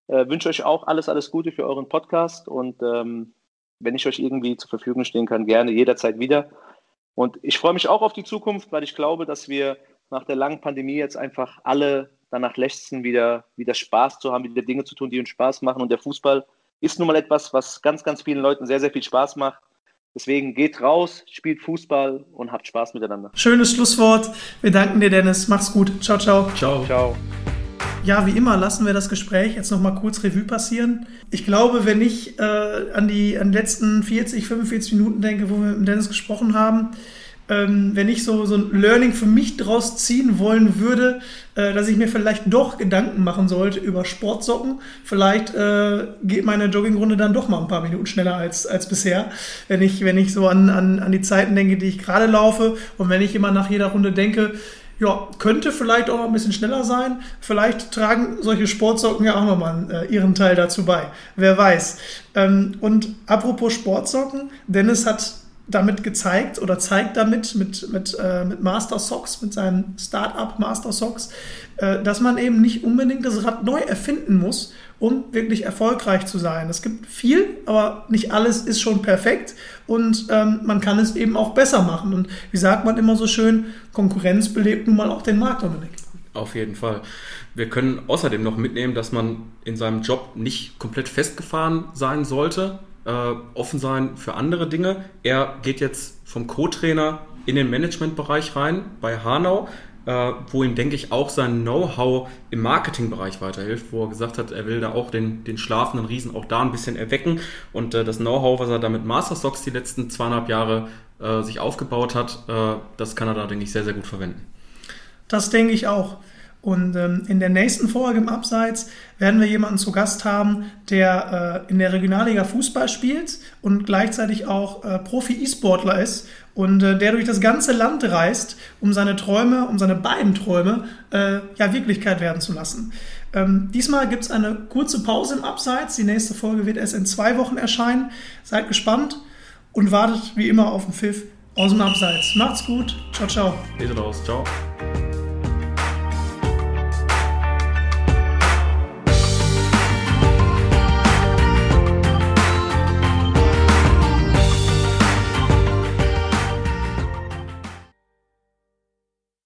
Äh, wünsche euch auch alles, alles Gute für euren Podcast und ähm, wenn ich euch irgendwie zur Verfügung stehen kann, gerne jederzeit wieder. Und ich freue mich auch auf die Zukunft, weil ich glaube, dass wir nach der langen Pandemie jetzt einfach alle danach lechzen, wieder, wieder Spaß zu haben, wieder Dinge zu tun, die uns Spaß machen. Und der Fußball ist nun mal etwas, was ganz, ganz vielen Leuten sehr, sehr viel Spaß macht. Deswegen geht raus, spielt Fußball und habt Spaß miteinander. Schönes Schlusswort. Wir danken dir, Dennis. Mach's gut. Ciao, ciao. Ciao. Ciao. Ja, wie immer lassen wir das Gespräch jetzt nochmal kurz Revue passieren. Ich glaube, wenn ich äh, an, die, an die letzten 40, 45 Minuten denke, wo wir mit Dennis gesprochen haben, ähm, wenn ich so, so ein Learning für mich draus ziehen wollen würde, äh, dass ich mir vielleicht doch Gedanken machen sollte über Sportsocken. Vielleicht äh, geht meine Joggingrunde dann doch mal ein paar Minuten schneller als, als bisher, wenn ich, wenn ich so an, an, an die Zeiten denke, die ich gerade laufe und wenn ich immer nach jeder Runde denke, ja, könnte vielleicht auch ein bisschen schneller sein. Vielleicht tragen solche Sportsocken ja auch nochmal äh, ihren Teil dazu bei. Wer weiß. Ähm, und apropos Sportsocken, Dennis hat damit gezeigt oder zeigt damit mit, mit, äh, mit Master Socks, mit seinem Startup Master Socks, äh, dass man eben nicht unbedingt das Rad neu erfinden muss, um wirklich erfolgreich zu sein. Es gibt viel, aber nicht alles ist schon perfekt und ähm, man kann es eben auch besser machen. Und wie sagt man immer so schön, Konkurrenz belebt nun mal auch den Markt, Dominik. Auf jeden Fall. Wir können außerdem noch mitnehmen, dass man in seinem Job nicht komplett festgefahren sein sollte, äh, offen sein für andere Dinge. Er geht jetzt vom Co-Trainer in den Managementbereich rein bei Hanau äh, wo ihm, denke ich, auch sein Know-how im Marketingbereich weiterhilft, wo er gesagt hat, er will da auch den, den schlafenden Riesen auch da ein bisschen erwecken und äh, das Know-how, was er da mit Master Stocks die letzten zweieinhalb Jahre äh, sich aufgebaut hat, äh, das kann er da, denke ich, sehr, sehr gut verwenden. Das denke ich auch. Und ähm, in der nächsten Folge im Abseits werden wir jemanden zu Gast haben, der äh, in der Regionalliga Fußball spielt und gleichzeitig auch äh, Profi-E-Sportler ist und äh, der durch das ganze Land reist, um seine Träume, um seine beiden Träume äh, ja Wirklichkeit werden zu lassen. Ähm, diesmal gibt es eine kurze Pause im Abseits. Die nächste Folge wird erst in zwei Wochen erscheinen. Seid gespannt und wartet wie immer auf den Pfiff aus dem Abseits. Macht's gut. Ciao, ciao. Lese raus. Ciao.